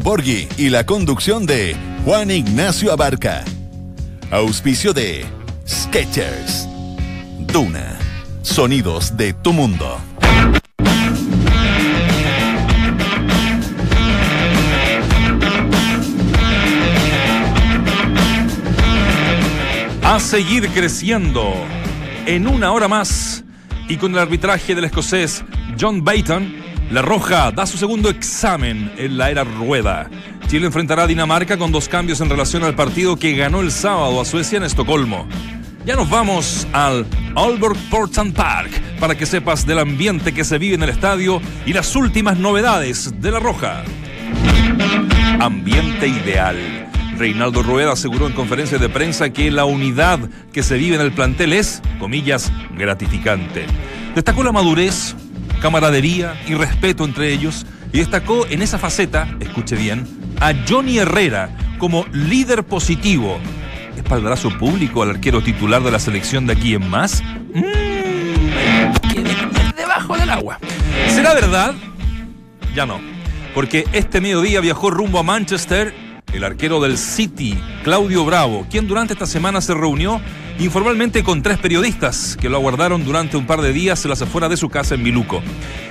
Borghi y la conducción de Juan Ignacio Abarca. Auspicio de Sketchers. Duna. Sonidos de tu mundo. A seguir creciendo. En una hora más y con el arbitraje del escocés John Bayton, la Roja da su segundo examen en la era rueda. Chile enfrentará a Dinamarca con dos cambios en relación al partido que ganó el sábado a Suecia en Estocolmo. Ya nos vamos al Aalborg Portland Park para que sepas del ambiente que se vive en el estadio y las últimas novedades de La Roja. Ambiente ideal. Reinaldo Rueda aseguró en conferencia de prensa que la unidad que se vive en el plantel es, comillas, gratificante. Destacó la madurez, camaradería y respeto entre ellos y destacó en esa faceta, escuche bien, a Johnny Herrera como líder positivo. ¿Espaldarazo público al arquero titular de la selección de aquí en más? Mmm, debajo del agua. ¿Será verdad? Ya no. Porque este mediodía viajó rumbo a Manchester el arquero del City, Claudio Bravo, quien durante esta semana se reunió informalmente con tres periodistas que lo aguardaron durante un par de días en las afueras de su casa en Miluco.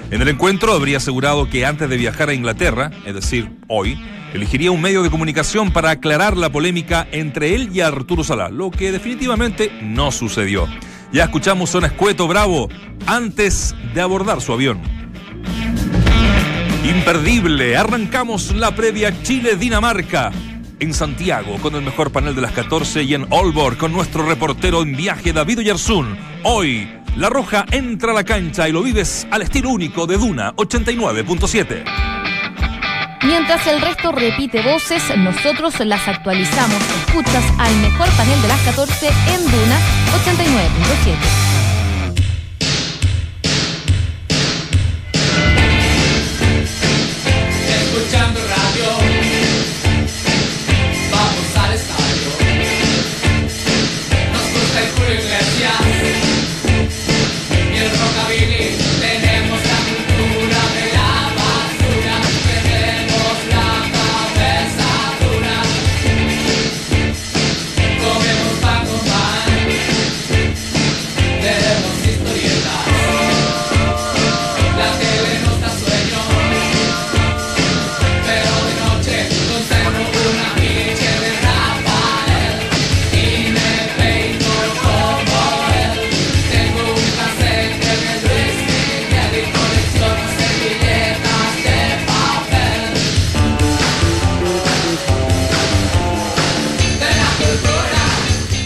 En el encuentro habría asegurado que antes de viajar a Inglaterra, es decir, hoy, elegiría un medio de comunicación para aclarar la polémica entre él y Arturo Salá, lo que definitivamente no sucedió. Ya escuchamos a un escueto bravo antes de abordar su avión. Imperdible, arrancamos la previa Chile-Dinamarca en Santiago con el mejor panel de las 14 y en Olbor con nuestro reportero en viaje David Oyarzún. Hoy, La Roja entra a la cancha y lo vives al estilo único de Duna 89.7. Mientras el resto repite voces, nosotros las actualizamos. Escuchas al mejor panel de las 14 en Duna 89.7.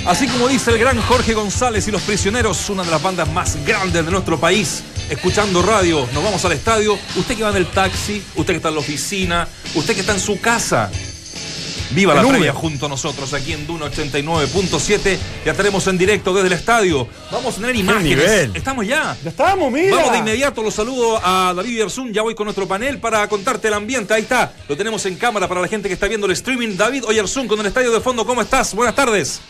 Así como dice el gran Jorge González y los prisioneros, una de las bandas más grandes de nuestro país, escuchando radio, nos vamos al estadio. Usted que va en el taxi, usted que está en la oficina, usted que está en su casa. Viva la previa junto a nosotros aquí en Duna 89.7. Ya estaremos en directo desde el estadio. Vamos a tener imágenes. Estamos ya. Ya estamos, mira. Vamos de inmediato. Los saludo a David Yerzún. Ya voy con nuestro panel para contarte el ambiente. Ahí está. Lo tenemos en cámara para la gente que está viendo el streaming. David Oyarzún con el estadio de fondo. ¿Cómo estás? Buenas tardes.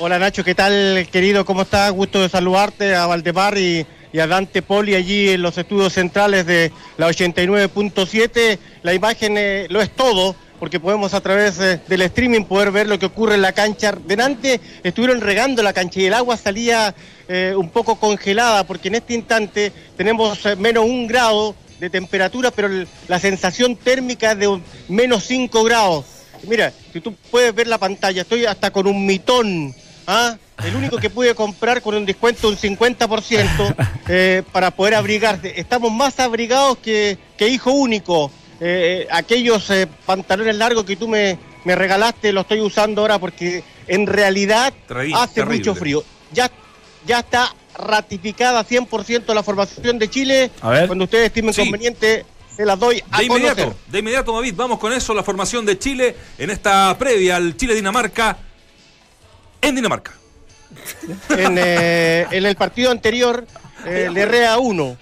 Hola Nacho, ¿qué tal querido? ¿Cómo estás? Gusto de saludarte a Valdemar y, a Dante Poli allí en los estudios centrales de la 89.7. La imagen eh, lo es todo porque podemos a través eh, del streaming poder ver lo que ocurre en la cancha. Delante estuvieron regando la cancha y el agua salía eh, un poco congelada porque en este instante tenemos menos un grado de temperatura, pero la sensación térmica es de menos 5 grados. Mira, si tú puedes ver la pantalla, estoy hasta con un mitón ¿Ah? El único que pude comprar con un descuento de un 50% eh, para poder abrigarse. Estamos más abrigados que, hijo único. Eh, eh, aquellos pantalones largos que tú me, me, regalaste los estoy usando ahora porque en realidad hace mucho frío. Ya, ya está ratificada 100% la formación de Chile. Cuando ustedes estimen conveniente, se las doy a de inmediato, De inmediato, David, vamos con eso, la formación de Chile en esta previa al Chile-Dinamarca en Dinamarca. Eh, en, el partido anterior eh, le rea uno.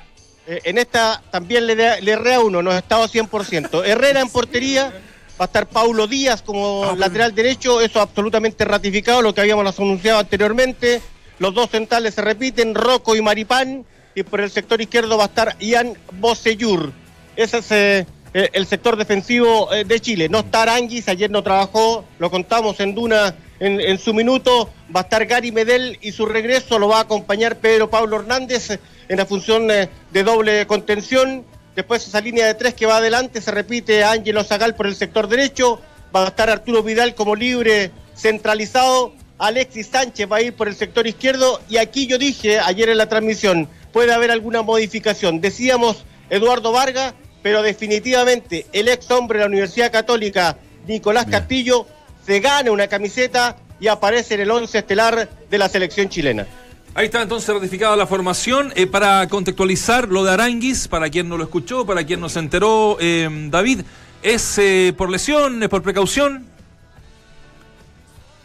Eh, en esta también le, le rea uno, no ha estado 100%. Herrera en portería, va a estar Paulo Díaz como ah, lateral derecho, eso absolutamente ratificado, lo que habíamos anunciado anteriormente. Los dos centrales se repiten, Rocco y Maripán, y por el sector izquierdo va a estar Ian Bosellur. Ese es eh, el sector defensivo eh, de Chile. No está Aranguis, ayer no trabajó, lo contamos en Duna en, su minuto. Va a estar Gary Medel y su regreso lo va a acompañar Pedro Pablo Hernández en la función de doble contención. Después esa línea de tres que va adelante se repite Ángelo Zagal por el sector derecho. Va a estar Arturo Vidal como libre centralizado. Alexis Sánchez va a ir por el sector izquierdo. Y aquí yo dije ayer en la transmisión, puede haber alguna modificación. Decíamos Eduardo Vargas, pero definitivamente el ex hombre de la Universidad Católica, Nicolás Castillo, se gana una camiseta y aparece en el once estelar de la selección chilena. Ahí está entonces ratificada la formación. Eh, para contextualizar lo de Aranguis, para quien no lo escuchó, para quien no se enteró, eh, David, ¿es eh, por lesión, es por precaución?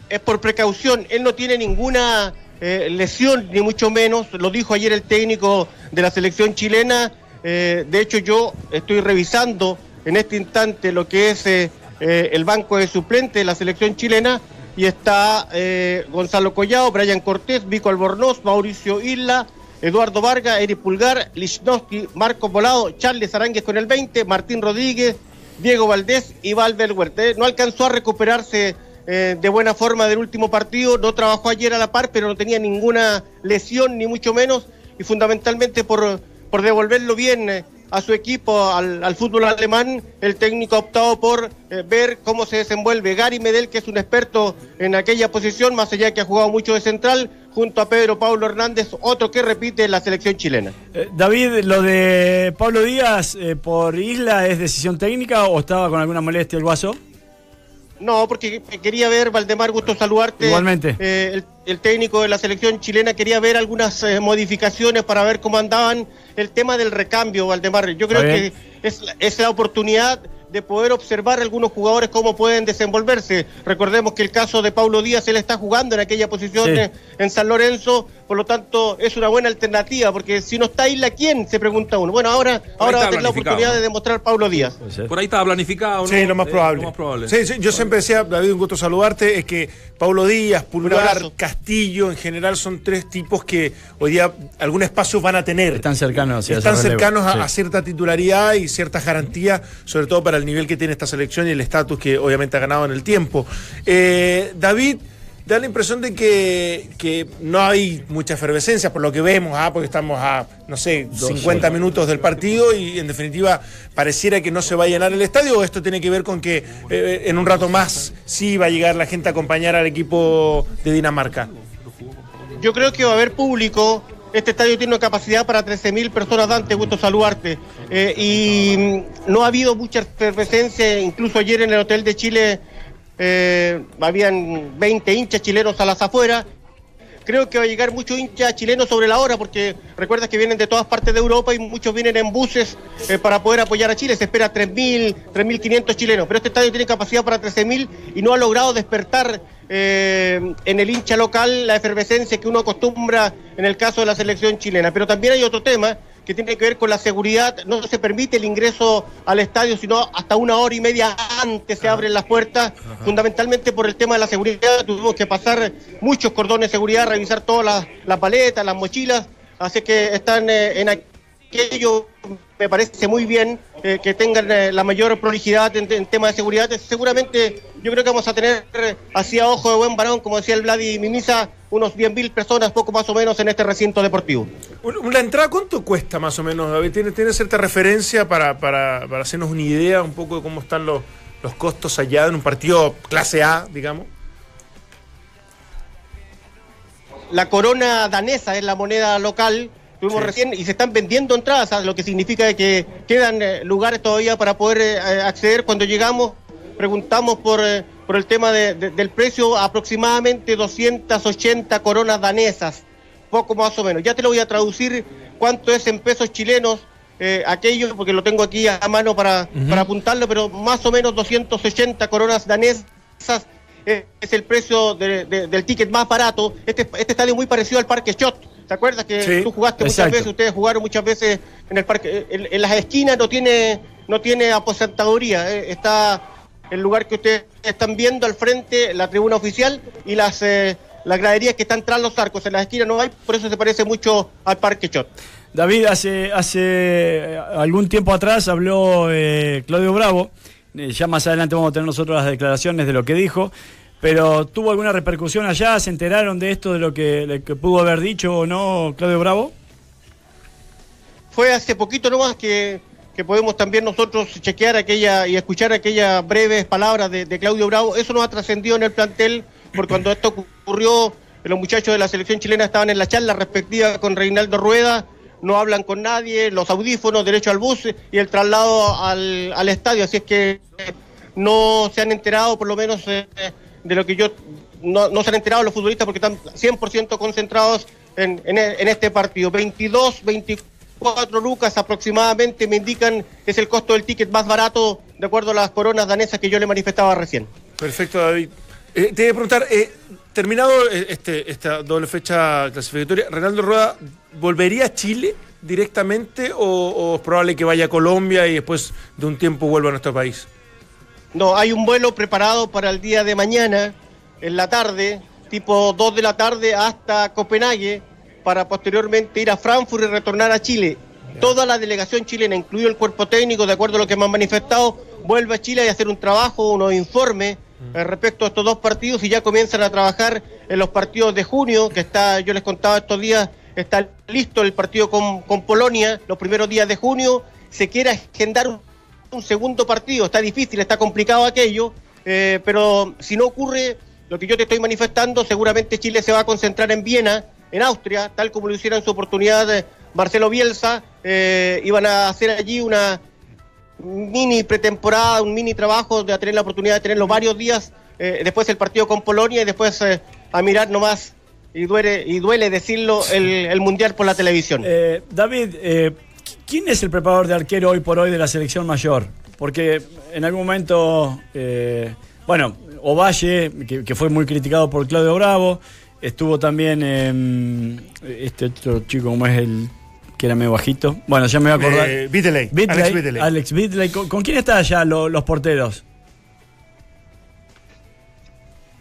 Es por precaución. Él no tiene ninguna lesión, ni mucho menos. Lo dijo ayer el técnico de la selección chilena. de hecho, yo estoy revisando en este instante lo que es el banco de suplentes de la selección chilena y está eh, Gonzalo Collado, Brian Cortés, Vico Albornoz, Mauricio Isla, Eduardo Vargas, Eric Pulgar, Lichnowsky, Marco Volado, Charles Arangues con el 20, Martín Rodríguez, Diego Valdés y Valver Huerta. No alcanzó a recuperarse eh, de buena forma del último partido, no trabajó ayer a la par, pero no tenía ninguna lesión, ni mucho menos, y fundamentalmente por, por devolverlo bien. A su equipo, al, fútbol alemán, el técnico ha optado por eh, ver cómo se desenvuelve Gary Medel, que es un experto en aquella posición, más allá que ha jugado mucho de central, junto a Pedro Pablo Hernández, otro que repite la selección chilena. Eh, David, lo de Pablo Díaz eh, por Isla, ¿es decisión técnica o estaba con alguna molestia el guaso? No, porque quería ver, Valdemar, gusto saludarte. Igualmente. Eh, el, técnico de la selección chilena quería ver algunas eh, modificaciones para ver cómo andaban el tema del recambio, Valdemar. Yo creo que es, es la oportunidad de poder observar algunos jugadores cómo pueden desenvolverse. Recordemos que el caso de Paulo Díaz, él está jugando en aquella posición en San Lorenzo, por lo tanto es una buena alternativa, porque si no está Isla, ¿quién? Se pregunta uno. Bueno, ahora, ahora va a tener la oportunidad de demostrar Paulo Díaz. Por ahí estaba planificado, ¿no? Sí, lo más probable. Sí, sí, yo siempre decía, David, un gusto saludarte, es que Paulo Díaz, Pulgar, Castillo, en general son tres tipos que hoy día algún espacio van a tener. Están cercanos, Están cercanos a, a, cierta titularidad y ciertas garantías, sobre todo para el nivel que tiene esta selección y el estatus que obviamente ha ganado en el tiempo. Eh, David, da la impresión de que, no hay mucha efervescencia por lo que vemos, ¿ah? porque estamos a, no sé, 50 minutos del partido y en definitiva pareciera que no se va a llenar el estadio o esto tiene que ver con que eh, en un rato más sí va a llegar la gente a acompañar al equipo de Dinamarca. Yo creo que va a haber público, este estadio tiene una capacidad para 13.000 personas, Dante, gusto saludarte. Eh, y mm, no ha habido mucha efervescencia, incluso ayer en el Hotel de Chile eh, habían 20 hinchas chilenos a las afueras. Creo que va a llegar muchos hinchas chilenos sobre la hora, porque recuerda que vienen de todas partes de Europa y muchos vienen en buses eh, para poder apoyar a Chile. Se espera 3.000, 3.500 chilenos, pero este estadio tiene capacidad para 13.000 y no ha logrado despertar eh, en el hincha local la efervescencia que uno acostumbra en el caso de la selección chilena. Pero también hay otro tema que tiene que ver con la seguridad. No se permite el ingreso al estadio, sino hasta una hora y media antes se abren las puertas, fundamentalmente por el tema de la seguridad. Tuvimos que pasar muchos cordones de seguridad, revisar todas las, las paletas, las mochilas, así que están eh, en aquello me parece muy bien eh, que tengan eh, la mayor prolijidad en, tema de seguridad. Seguramente yo creo que vamos a tener así a ojo de buen varón, como decía el Vladi Mimisa, unos 10.000 personas, poco más o menos, en este recinto deportivo. ¿La entrada cuánto cuesta más o menos, David? ¿Tiene, tiene cierta referencia para, para, para, hacernos una idea un poco de cómo están los, los costos allá en un partido clase A, digamos? La corona danesa es la moneda local recién y se están vendiendo entradas, lo que significa que quedan eh, lugares todavía para poder eh, acceder. Cuando llegamos, preguntamos por, eh, por el tema del precio, aproximadamente 280 coronas danesas, poco más o menos. Ya te lo voy a traducir cuánto es en pesos chilenos. aquello, porque lo tengo aquí a mano para, para apuntarlo, pero más o menos 280 coronas danesas es el precio del ticket más barato. Este, este estadio muy parecido al Parque Shot ¿Te acuerdas que tú jugaste muchas veces, ustedes jugaron muchas veces en el parque? En, las esquinas no tiene, no tiene aposentadoría, eh, está el lugar que ustedes están viendo al frente, la tribuna oficial y las, eh, las graderías que están tras los arcos. En las esquinas no hay, por eso se parece mucho al Parque Chot. David, hace, hace algún tiempo atrás habló eh, Claudio Bravo, eh, ya más adelante vamos a tener nosotros las declaraciones de lo que dijo, pero ¿tuvo alguna repercusión allá? ¿Se enteraron de esto, de lo que, de que pudo haber dicho o no Claudio Bravo? Fue hace poquito nomás que, que podemos también nosotros chequear aquella y escuchar aquellas breves palabras de, Claudio Bravo. Eso nos ha trascendido en el plantel, porque cuando esto ocurrió, los muchachos de la selección chilena estaban en la charla respectiva con Reinaldo Rueda, no hablan con nadie, los audífonos, derecho al bus y el traslado al, al estadio. Así es que no se han enterado, por lo menos eh, de lo que yo. No, no se han enterado los futbolistas porque están 100% concentrados en, en, en este partido. 22, 24 lucas aproximadamente me indican es el costo del ticket más barato de acuerdo a las coronas danesas que yo le manifestaba recién. Perfecto, David. Eh, te voy a preguntar, eh, terminado eh, este, esta doble fecha clasificatoria, ¿Renaldo Rueda volvería a Chile directamente o, o, es probable que vaya a Colombia y después de un tiempo vuelva a nuestro país? No, hay un vuelo preparado para el día de mañana, en la tarde, tipo 2 de la tarde hasta Copenhague, para posteriormente ir a Frankfurt y retornar a Chile. Toda la delegación chilena, incluido el cuerpo técnico, de acuerdo a lo que me han manifestado, vuelve a Chile y hacer un trabajo, unos informes eh, respecto a estos dos partidos y ya comienzan a trabajar en los partidos de junio, que está, yo les contaba estos días, está listo el partido con, con Polonia, los primeros días de junio, se quiere agendar un, un segundo partido, está difícil, está complicado aquello, eh, pero si no ocurre lo que yo te estoy manifestando, seguramente Chile se va a concentrar en Viena, en Austria, tal como lo hiciera en su oportunidad eh, Marcelo Bielsa, eh, iban a hacer allí una mini pretemporada, un mini trabajo de tener la oportunidad de tenerlo varios días, eh, después el partido con Polonia y después eh, a mirar nomás, y duele, y duele decirlo, el, el Mundial por la televisión. David, ¿quién es el preparador de arquero hoy por hoy de la selección mayor? Porque en algún momento, bueno, Ovalle, que, que, fue muy criticado por Claudio Bravo, estuvo también este otro chico, como es el que era medio bajito. Bueno, ya me voy a acordar. Eh, Bitley, Alex Bitley. Alex Bitley. ¿Con, ¿Con, quién está allá lo, los porteros?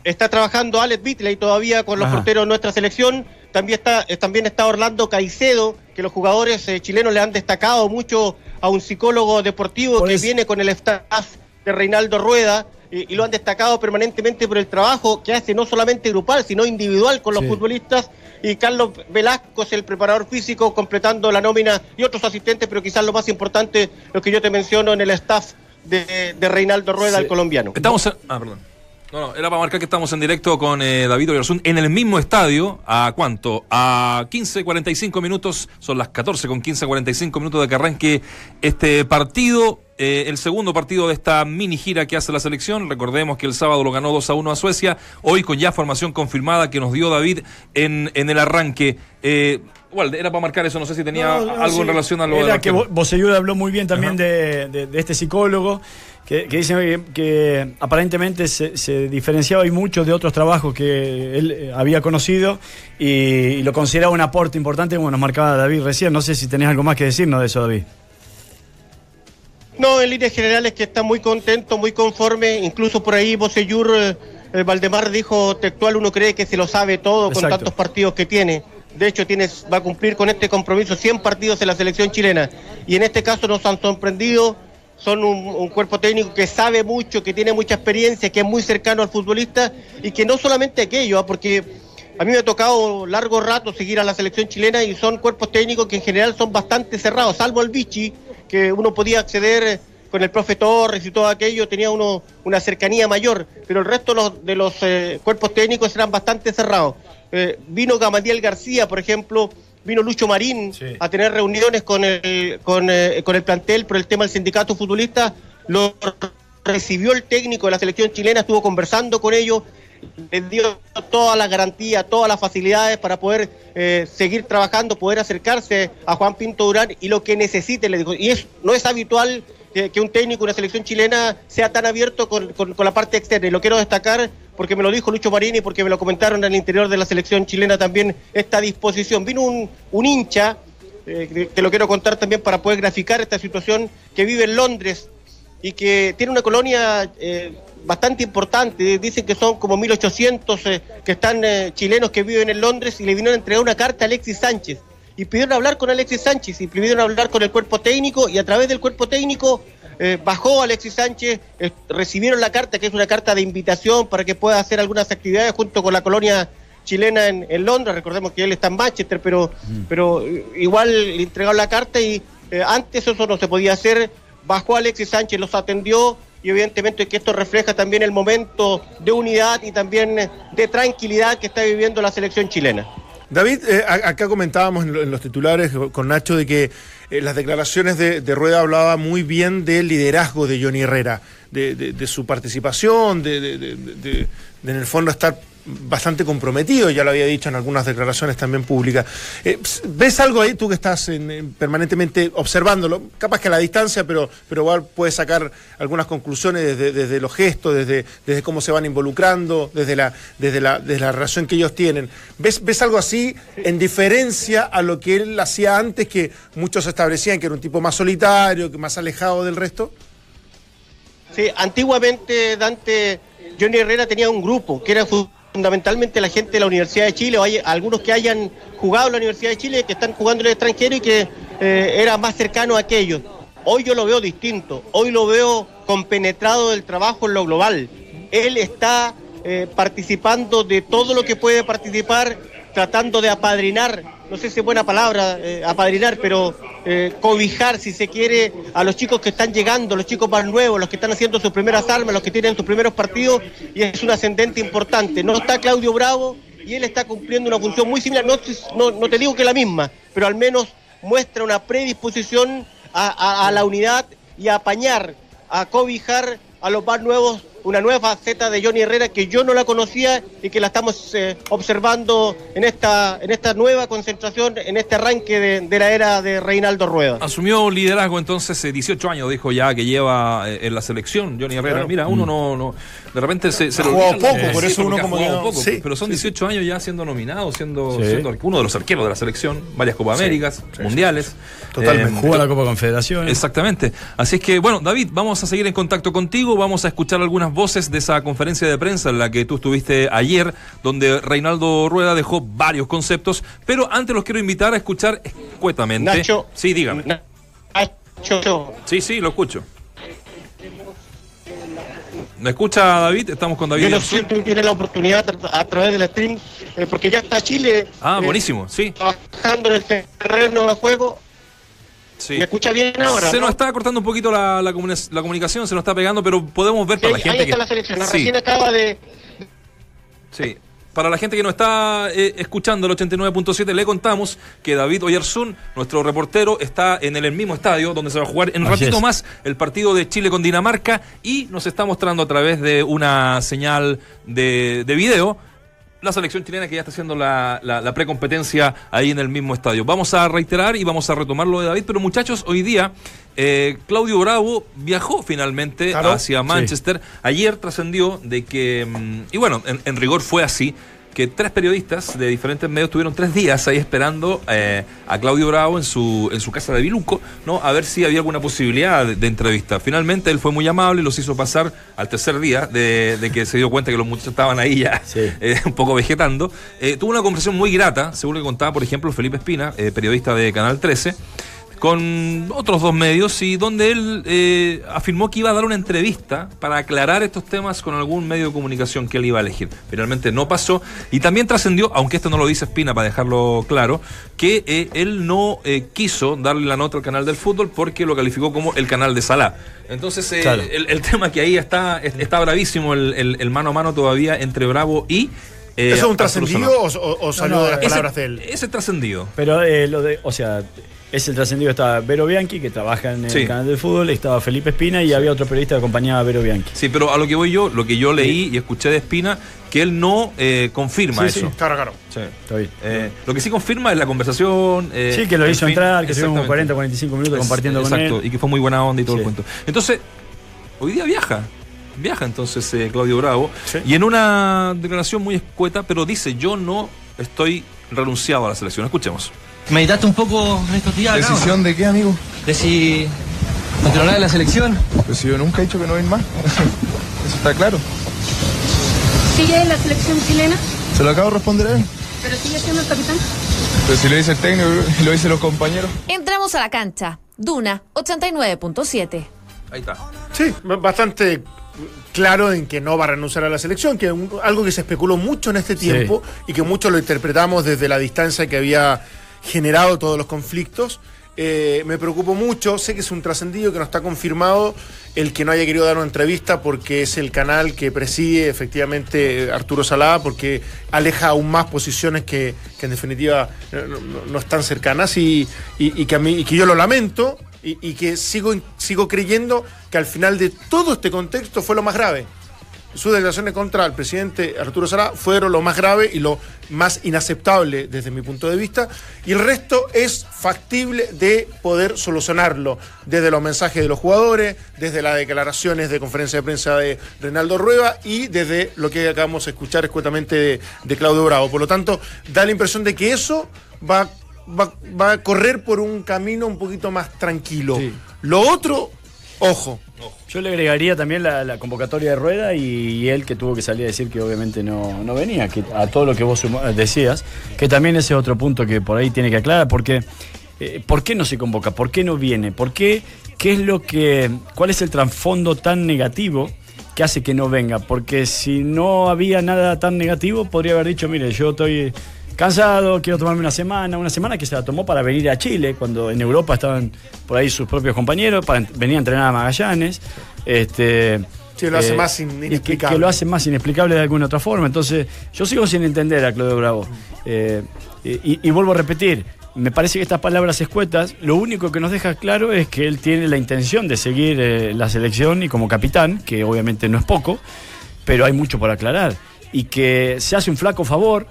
Está trabajando Alex Bitley todavía con los Ajá. porteros de nuestra selección. También está, también está Orlando Caicedo, que los jugadores eh, chilenos le han destacado mucho a un psicólogo deportivo por que viene con el staff de Reinaldo Rueda y, y, lo han destacado permanentemente por el trabajo que hace no solamente grupal, sino individual con los sí. futbolistas. Y Carlos Velasco es el preparador físico completando la nómina y otros asistentes, pero quizás lo más importante, lo que yo te menciono en el staff de, de Reinaldo Rueda, sí. el colombiano. Estamos. En... Ah, perdón. No, no, era para marcar que estamos en directo con eh, David Oyarzún en el mismo estadio. ¿A cuánto? A 15, 45 minutos. Son las 14 con 15, 45 minutos de que arranque este partido. Eh, el segundo partido de esta mini gira que hace la selección. Recordemos que el sábado lo ganó 2 a 1 a Suecia. Hoy con ya formación confirmada que nos dio David en, en el arranque. Eh, Igual, era para marcar eso, no sé si tenía no, no, algo sí. en relación a lo Era de que habló muy bien también de, de, de, este psicólogo, que, que dice que, que aparentemente se, se, diferenciaba y mucho de otros trabajos que él eh, había conocido y, y, lo consideraba un aporte importante, como nos marcaba David recién. No sé si tenés algo más que decirnos de eso, David. No, en líneas generales que está muy contento, muy conforme, incluso por ahí Boseyur, eh, Valdemar dijo textual, uno cree que se lo sabe todo Exacto. con tantos partidos que tiene de hecho tiene, va a cumplir con este compromiso 100 partidos en la selección chilena. Y en este caso nos han sorprendido, son un, cuerpo técnico que sabe mucho, que tiene mucha experiencia, que es muy cercano al futbolista y que no solamente aquello, ¿ah? porque a mí me ha tocado largo rato seguir a la selección chilena y son cuerpos técnicos que en general son bastante cerrados, salvo el Vichy, que uno podía acceder con el profe Torres y todo aquello, tenía uno una cercanía mayor, pero el resto de los, de los eh, cuerpos técnicos eran bastante cerrados. Eh, vino Gamadiel García, por ejemplo, vino Lucho Marín sí. a tener reuniones con el, con, eh, con el plantel por el tema del sindicato futbolista, lo recibió el técnico de la selección chilena, estuvo conversando con ellos, les dio todas las garantías, todas las facilidades para poder eh, seguir trabajando, poder acercarse a Juan Pinto Durán y lo que necesite, le dijo. Y es, no es habitual que, que un técnico de una selección chilena sea tan abierto con, con, con, la parte externa. Y lo quiero destacar porque me lo dijo Lucho Marini porque me lo comentaron en el interior de la selección chilena también esta disposición. Vino un, un hincha, eh, te lo quiero contar también para poder graficar esta situación, que vive en Londres y que tiene una colonia eh, bastante importante. Dicen que son como 1.800 eh, que están eh, chilenos que viven en Londres y le vinieron a entregar una carta a Alexis Sánchez. y pidieron hablar con Alexis Sánchez y pidieron hablar con el cuerpo técnico y a través del cuerpo técnico eh, bajó Alexis Sánchez, eh, recibieron la carta, que es una carta de invitación para que pueda hacer algunas actividades junto con la colonia chilena en, en Londres. Recordemos que él está en Manchester, pero, pero eh, igual le entregaron la carta y eh, antes eso no se podía hacer. Bajó Alexis Sánchez, los atendió y evidentemente que esto refleja también el momento de unidad y también de tranquilidad que está viviendo la selección chilena. David, eh, acá comentábamos en los titulares con Nacho de que eh, las declaraciones de, de Rueda hablaba muy bien del liderazgo de Johnny Herrera, de, de- de su participación, de, en el fondo estar bastante comprometido, ya lo había dicho en algunas declaraciones también públicas. Eh, ¿Ves algo ahí tú que estás en- en- permanentemente observándolo? Capaz que a la distancia, pero, pero igual puedes sacar algunas conclusiones desde, desde los gestos, desde, desde cómo se van involucrando, desde la, desde, la, desde la relación que ellos tienen. ¿Ves, ¿Ves algo así en diferencia a lo que él hacía antes, que muchos establecían que era un tipo más solitario, que más alejado del resto? Sí, antiguamente Dante Johnny Herrera tenía un grupo que era fundamentalmente la gente de la Universidad de Chile o hay algunos que hayan jugado en la Universidad de Chile que están jugando en el extranjero y que eh, era más cercano a aquellos. Hoy yo lo veo distinto, hoy lo veo compenetrado del trabajo en lo global. Él está eh, participando de todo lo que puede participar, tratando de apadrinar, no sé si es buena palabra, eh, apadrinar, pero eh, cobijar, si se quiere, a los chicos que están llegando, los chicos más nuevos, los que están haciendo sus primeras armas, los que tienen sus primeros partidos, y es un ascendente importante. No está Claudio Bravo y él está cumpliendo una función muy similar, no, no, no te digo que la misma, pero al menos muestra una predisposición a, a- a la unidad y a apañar, a cobijar a los más nuevos una nueva faceta de Johnny Herrera que yo no la conocía y que la estamos eh, observando en esta, en esta nueva concentración, en este arranque de, de la era de Reinaldo Rueda. Asumió liderazgo entonces, eh, 18 años dijo ya que lleva eh, en la selección Johnny Herrera. Claro. Mira, uno no, no, de repente se, se Ha jugado poco, por eso uno como jugado que no- poco, sí, pero son sí, 18 años ya siendo nominado, siendo, Sí. siendo uno de los arqueros de la selección, varias Copas Américas, mundiales. Totalmente. Eh, Jugó la Copa Confederaciones. Exactamente. Así es que, bueno, David, vamos a seguir en contacto contigo, vamos a escuchar algunas voces de esa conferencia de prensa en la que tú estuviste ayer, donde Reinaldo Rueda dejó varios conceptos, pero antes los quiero invitar a escuchar escuetamente. Nacho. Sí, dígame. Nacho, Sí, sí, lo escucho. ¿Me escucha David? Estamos con David. yo no Yarzún. sé si tiene la oportunidad a, través del stream, eh, porque ya está Chile Ah, eh, buenísimo, sí. trabajando en el terreno de juego. sí. ¿Me escucha bien ahora? Se no? nos está cortando un poquito la, la, comuni- la comunicación, se nos está pegando, pero podemos ver para la gente ahí está que... la selección, Sí. recién acaba de, Sí. Para la gente que nos está eh, escuchando el 89.7, le contamos que David Oyarzún, nuestro reportero, está en el mismo estadio donde se va a jugar en Así ratito es. más el partido de Chile con Dinamarca y nos está mostrando a través de una señal de, de video la selección chilena que ya está haciendo la, la, la precompetencia ahí en el mismo estadio. Vamos a reiterar y vamos a retomar lo de David, pero muchachos, hoy día eh, Claudio Bravo viajó finalmente Claro, hacia Manchester. Ayer trascendió de que, mm, y bueno, en, en rigor fue así, que tres periodistas de diferentes medios tuvieron tres días ahí esperando eh, a Claudio Bravo en su, en su casa de Biluco, ¿no? A ver si había alguna posibilidad de, de entrevista. Finalmente él fue muy amable y los hizo pasar al tercer día de, de que se dio cuenta que los muchachos estaban ahí ya Sí. eh, un poco vegetando. Eh, tuvo una conversación muy grata, según que contaba, por ejemplo, Felipe Espina, periodista de Canal 13, con otros dos medios y donde él eh, afirmó que iba a dar una entrevista para aclarar estos temas con algún medio de comunicación que él iba a elegir. Finalmente no pasó y también trascendió, aunque esto no lo dice Espina para dejarlo claro, que eh, él no eh, quiso darle la nota al canal del fútbol porque lo calificó como el canal de Salah. Entonces eh, Claro. el, el tema que ahí está, está bravísimo el, el- el mano a mano todavía entre Bravo y... eh, ¿Eso es un trascendido o, o- o salió no, de las Ese- palabras de él? Ese trascendido. Pero eh, lo de, o sea, es el trascendido está Vero Bianchi, que trabaja en el Sí. canal del fútbol, estaba Felipe Espina y había otro periodista que acompañaba a Vero Bianchi. Sí, pero a lo que voy yo, lo que yo leí y escuché de Espina, que él no eh, confirma Sí, eso. sí. Claro, claro. Sí. Está bien. Eh, lo que sí confirma es la conversación. eh, sí, que lo hizo fin- entrar, que estuvimos Exactamente. 40, 45 minutos Es- compartiendo con exacto, él. y que fue muy buena onda y todo el cuento. Entonces, hoy día viaja. Viaja entonces eh, Claudio Bravo. Sí. Y en una declaración muy escueta, pero dice: Yo no estoy renunciado a la selección. Escuchemos. ¿Meditaste un poco en estos días? acá, ¿Decisión de qué, amigo? De si continuará en la selección. Pues si yo nunca he dicho que no voy más. Eso está claro. ¿Sigue en la selección chilena? Se lo acabo de responder a él. ¿Pero sigue siendo el capitán? Pero si lo dice el técnico y lo dicen los compañeros. Entramos a la cancha. Duna 89.7. Ahí está. Sí, bastante claro en que no va a renunciar a la selección, que es algo que se especuló mucho en este tiempo y que muchos lo interpretamos desde la distancia que había generado todos los conflictos. Eh, me preocupo mucho, sé que es un trascendido que no está confirmado el que no haya querido dar una entrevista porque es el canal que preside efectivamente Arturo Salá, porque aleja aún más posiciones que, en definitiva no, están cercanas y, que a mí, que yo lo lamento y, y que sigo, sigo creyendo que al final de todo este contexto fue lo más grave. Sus declaraciones contra el presidente Arturo Salá fueron lo más grave y lo más inaceptable desde mi punto de vista. Y el resto es factible de poder solucionarlo. Desde los mensajes de los jugadores, desde las declaraciones de conferencia de prensa de Reinaldo Rueda y desde lo que acabamos de escuchar escuetamente de, de Claudio Bravo. Por lo tanto, da la impresión de que eso va, va, va a correr por un camino un poquito más tranquilo. Sí. Lo otro, ojo. Yo le agregaría también la, convocatoria de Rueda y, él que tuvo que salir a decir que obviamente no, no venía, a todo lo que vos decías, que también ese es otro punto que por ahí tiene que aclarar, porque eh, ¿por qué no se convoca? ¿Por qué no viene? ¿Por qué? ¿Qué es lo que, cuál es el trasfondo tan negativo que hace que no venga? Porque si no había nada tan negativo, podría haber dicho, mire, yo estoy cansado, quiero tomarme una semana, una semana que se la tomó para venir a Chile, cuando en Europa estaban por ahí sus propios compañeros, para venir a entrenar a Magallanes. Este, Sí, lo hace más in- que- inexplicable. Que, lo hace más inexplicable de alguna otra forma. Entonces, yo sigo sin entender a Claudio Bravo. Eh, y, y vuelvo a repetir, me parece que estas palabras escuetas, lo único que nos deja claro es que él tiene la intención de seguir eh, la selección y como capitán, que obviamente no es poco, pero hay mucho por aclarar. Y que se hace un flaco favor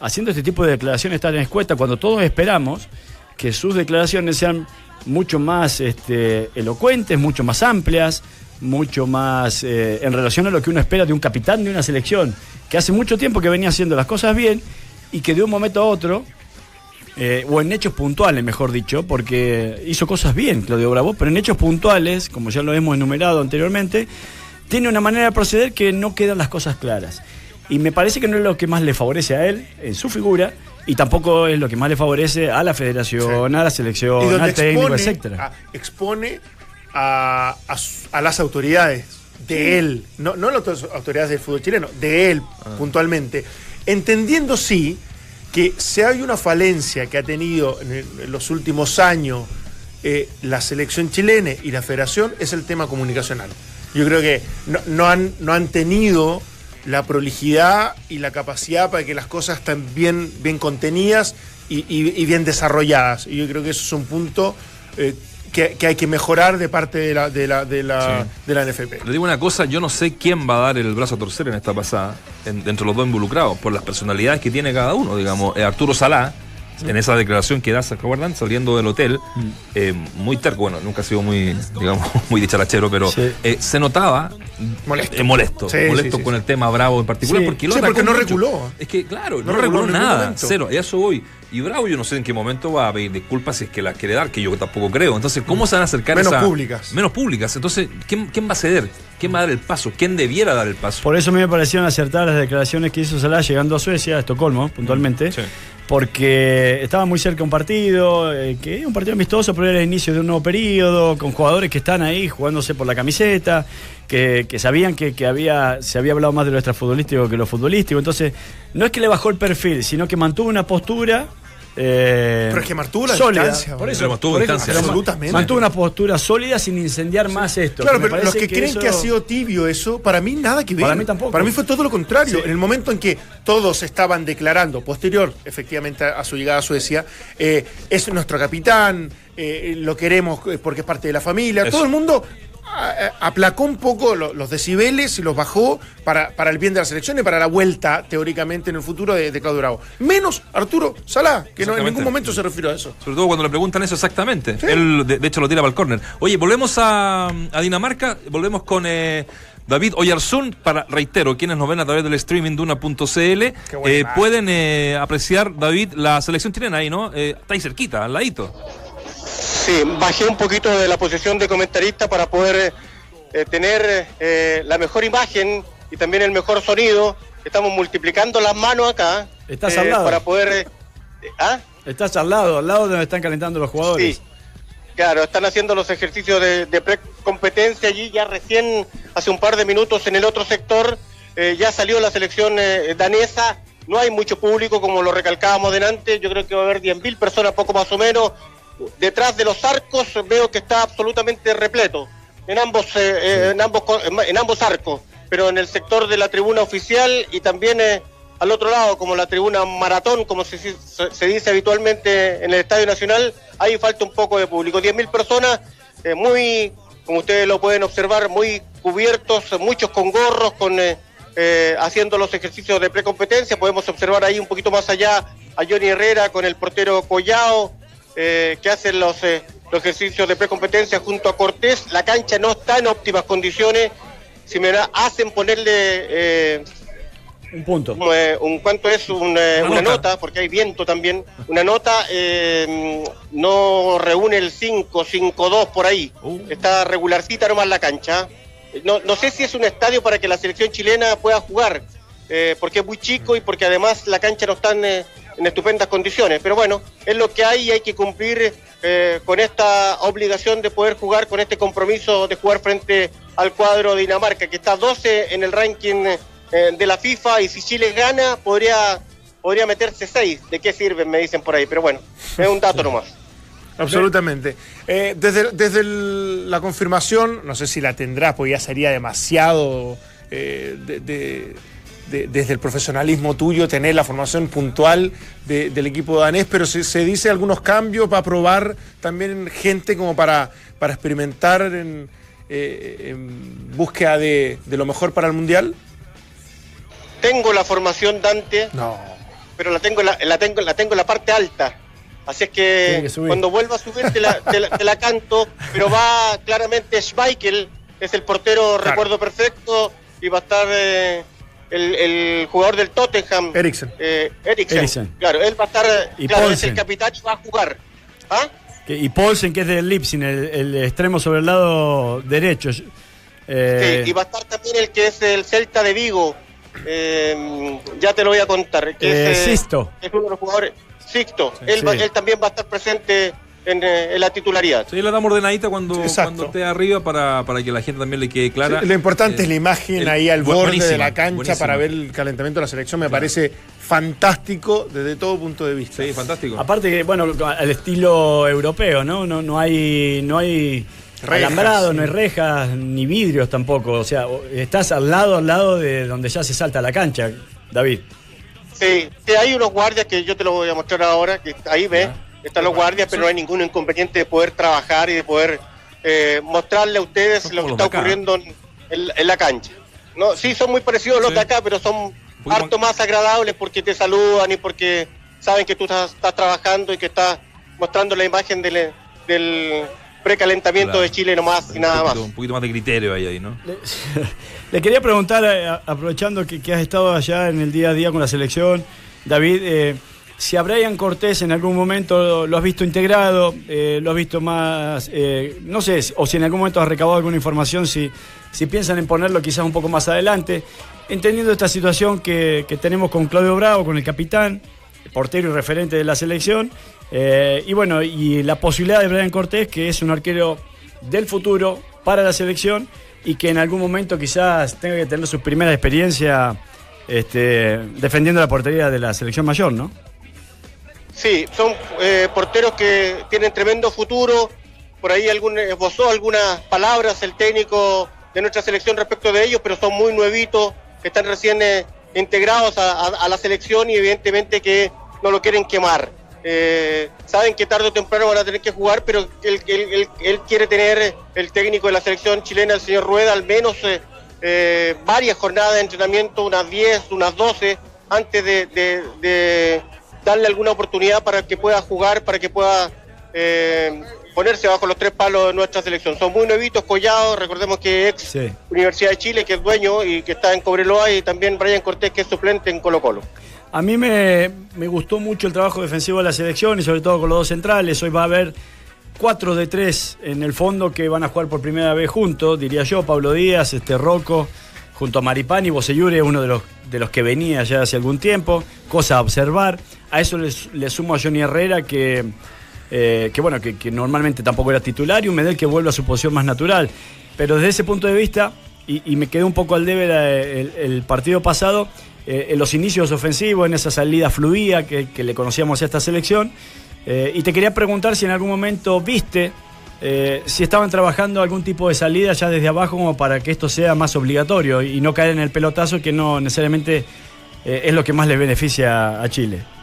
haciendo este tipo de declaraciones tan escuetas cuando todos esperamos que sus declaraciones sean mucho más este, elocuentes, mucho más amplias, mucho más eh, en relación a lo que uno espera de un capitán de una selección que hace mucho tiempo que venía haciendo las cosas bien y que de un momento a otro, eh, o en hechos puntuales, mejor dicho, porque hizo cosas bien Claudio Bravo, pero en hechos puntuales, como ya lo hemos enumerado anteriormente, tiene una manera de proceder que no quedan las cosas claras. Y me parece que no es lo que más le favorece a él en su figura y tampoco es lo que más le favorece a la federación, a la selección, al técnico, a, expone a, a las autoridades de él, no, no las autor- autoridades del fútbol chileno, de él puntualmente, entendiendo sí que si hay una falencia que ha tenido en, el- en los últimos años eh, la selección chilena y la federación es el tema comunicacional. Yo creo que no, no han, no han tenido la prolijidad y la capacidad para que las cosas estén bien, bien contenidas y, y- y bien desarrolladas. Y yo creo que eso es un punto eh, que, que hay que mejorar de parte de la, de la, de la, Sí. de la NFP. Le digo una cosa, yo no sé quién va a dar el brazo a torcer en esta pasada, en- entre los dos involucrados, por las personalidades que tiene cada uno. Digamos, Eh, Arturo Salá, en esa declaración que da, ¿se acuerdan? Saliendo del hotel, eh, muy terco, bueno, nunca ha sido muy, digamos, muy dicharachero, pero Sí. eh, se notaba Molesto. eh, molesto, Sí, molesto sí, sí, con sí. el tema Bravo en particular, Sí. porque lo Sí, atacó porque no mucho. reculó. Es que, claro, no, No reculó reguló en ningún nada, momento. cero, y a eso voy. Y Bravo yo no sé en qué momento va a pedir disculpas si es que las quiere dar, que yo tampoco creo. Entonces, ¿cómo se van a acercar Menos esa- públicas. Menos públicas. Entonces, ¿quién, quién va a ceder? ¿Quién va a dar el paso? ¿Quién debiera dar el paso? Por eso a mí me parecieron acertadas las declaraciones que hizo Salah llegando a Suecia, a Estocolmo, puntualmente. Sí. Porque estaba muy cerca un partido, eh, que es un partido amistoso, pero era el inicio de un nuevo periodo, con jugadores que están ahí jugándose por la camiseta, que, sabían que, que había, se había hablado más de lo extrafutbolístico que lo futbolístico. Entonces, no es que le bajó el perfil, sino que mantuvo una postura. Eh, Pero es que mantuvo la sólida. distancia, Por eso, Pero mantuvo por distancia. Absolutamente. Mantuvo una postura sólida sin incendiar más esto. Claro, pero los que, creen eso- que ha sido tibio eso, para mí nada que ver. Para mí tampoco. Para mí fue todo lo contrario. Sí. En el momento en que todos estaban declarando, posterior, efectivamente, a su llegada a Suecia, eh, es nuestro capitán, eh, lo queremos porque es parte de la familia. Eso. Todo el mundo aplacó un poco lo- los decibeles y los bajó para, para el bien de la selección y para la vuelta, teóricamente, en el futuro de, de Claudio Bravo. Menos Arturo Salá, que no en ningún momento se refirió a eso. Sobre todo cuando le preguntan eso exactamente. Sí. Él, de, de hecho, lo tira para el córner. Oye, volvemos a, a Dinamarca, volvemos con eh, David Oyarzún, para, reitero, quienes nos ven a través del streaming eh, pueden eh, apreciar, David, la selección chilena ahí, ¿no? Eh, está ahí cerquita, al ladito. Sí, bajé un poquito de la posición de comentarista para poder eh, tener eh, la mejor imagen y también el mejor sonido. Estamos multiplicando las manos acá. Estás eh, al lado. Para poder... ¿Ah? Estás al lado, al lado de donde están calentando los jugadores. Sí. Claro, están haciendo los ejercicios de, de precompetencia allí, ya recién, hace un par de minutos en el otro sector, eh, ya salió la selección eh, danesa, no hay mucho público como lo recalcábamos delante, yo creo que va a haber 10.000 personas, poco más o menos, detrás de los arcos veo que está absolutamente repleto, en ambos, eh, eh, en ambos, en ambos arcos, pero en el sector de la tribuna oficial y también eh, al otro lado, como la tribuna maratón, como se, se- dice habitualmente en el Estadio Nacional, ahí falta un poco de público. 10.000 personas, eh, muy, como ustedes lo pueden observar, muy cubiertos, muchos con gorros, con eh, eh, haciendo los ejercicios de precompetencia. Podemos observar ahí un poquito más allá a Johnny Herrera con el portero Collao, eh, que hacen los, eh, los ejercicios de precompetencia junto a Cortés. La cancha no está en óptimas condiciones. Si me da- hacen ponerle eh, Un punto. un, eh, un- cuánto es un, Una una, nota. nota. porque hay viento también. Una nota no reúne el 5, 5-2 por ahí. Uh. Está regularcita nomás la cancha. No, no sé si es un estadio para que la selección chilena pueda jugar, eh, porque es muy chico y porque además la cancha no está en, eh, en estupendas condiciones. Pero bueno, es lo que hay y hay que cumplir eh, con esta obligación de poder jugar, con este compromiso de jugar frente al cuadro de Dinamarca, que está 12 en el ranking eh, de la FIFA y si Chile gana podría, podría meterse 6. ¿De qué sirven? Me dicen por ahí. Pero bueno, es un dato nomás. Absolutamente. Eh, desde desde el- la confirmación, no sé si la tendrás, porque ya sería demasiado eh, de- de- de- desde el profesionalismo tuyo tener la formación puntual de- del equipo danés, pero se, se dice algunos cambios para probar también gente como para, para experimentar en, eh, en búsqueda de, de lo mejor para el Mundial. Tengo la formación Dante. No. pero la tengo, en la, la tengo, la tengo en la parte alta. Así es que, cuando vuelva a subir te la, te la- te la canto, pero va claramente Schmeichel, es el portero, recuerdo perfecto, y va a estar eh, el, el jugador del Tottenham, Eriksen. eh, Eriksen. Eriksen. Claro, él va a estar, Y claro, es el capitán y va a jugar. ¿Ah? Que- y Paulsen, que es del Lipsin, el, el extremo sobre el lado derecho. Eh, Sí, y va a estar también el que es el Celta de Vigo. eh, ya te lo voy a contar. Que Eh, es, Sisto. es uno de los jugadores. Sixto. él, Sí. él también va a estar presente en, eh, en la titularidad. Sí, la damos ordenadita cuando, esté arriba para, para que la gente también le quede clara. Sí, lo importante Eh, es la imagen el- ahí al borde de la cancha para ver el calentamiento de la selección. Me parece fantástico desde todo punto de vista. Sí, fantástico. Aparte que, bueno, al estilo europeo, ¿no? No, no hay, no hay Rejas, alambrado, sí. no hay rejas, ni vidrios tampoco. O sea, estás al lado, al lado de donde ya se salta la cancha, David. Sí, sí, hay unos guardias que yo te lo voy a mostrar ahora, que ahí ves, están los guardias, pero no hay ningún inconveniente de poder trabajar y de poder eh, mostrarle a ustedes lo que está ocurriendo en, en- en la cancha. No, sí, son muy parecidos los Sí. de acá, pero son harto más agradables porque te saludan y porque saben que tú estás, estás trabajando y que estás mostrando la imagen del, del precalentamiento Claro. de Chile nomás y un, nada poquito, más. un poquito más de criterio ahí, ahí ¿no? Le, le quería preguntar, eh, aprovechando que, que has estado allá en el día a día con la selección, David, eh, si a Brian Cortés en algún momento lo has visto integrado, eh, lo has visto más, eh, no sé, o si en algún momento has recabado alguna información, si, si piensan en ponerlo quizás un poco más adelante, entendiendo esta situación que, que tenemos con Claudio Bravo, con el capitán, portero y referente de la selección, eh, y bueno, y la posibilidad de Brian Cortés, que es un arquero del futuro para la selección y que en algún momento quizás tenga que tener su primera experiencia este, defendiendo la portería de la selección mayor, ¿no? Sí, son eh, porteros que tienen tremendo futuro. Por ahí algún, esbozó algunas palabras el técnico de nuestra selección respecto de ellos, pero son muy nuevitos, que están recién eh, integrados a, la selección y evidentemente que no lo quieren quemar. Eh, saben que tarde o temprano van a tener que jugar, pero él, él- él- quiere tener el técnico de la selección chilena, el señor Rueda, al menos eh, varias jornadas de entrenamiento, unas 10, unas 12, antes de darle alguna oportunidad para que pueda jugar, para que pueda eh, ponerse bajo los tres palos de nuestra selección. Son muy nuevitos, collados, recordemos que ex Sí. Universidad de Chile, que es dueño y que está en Cobreloa, y también Brian Cortés, que es suplente en Colo Colo. A mí me, me gustó mucho el trabajo defensivo de la selección y sobre todo con los dos centrales. Hoy va a haber cuatro de tres en el fondo que van a jugar por primera vez juntos, diría yo, Pablo Díaz, este Rocco, junto a Maripani, Boseyure, uno de los, de los que venía ya hace algún tiempo, cosa a observar. A eso le, sumo a Johnny Herrera que, eh, que bueno, que, normalmente tampoco era titular y un Medel que vuelve a su posición más natural. Pero desde ese punto de vista, y, me quedé un poco al debe la- el, partido pasado, eh, en los inicios ofensivos, en esa salida fluida que, le conocíamos a esta selección. Eh, y te quería preguntar si en algún momento viste eh, si estaban trabajando algún tipo de salida ya desde abajo como para que esto sea más obligatorio y no caer en el pelotazo que no necesariamente eh, es lo que más le beneficia a Chile.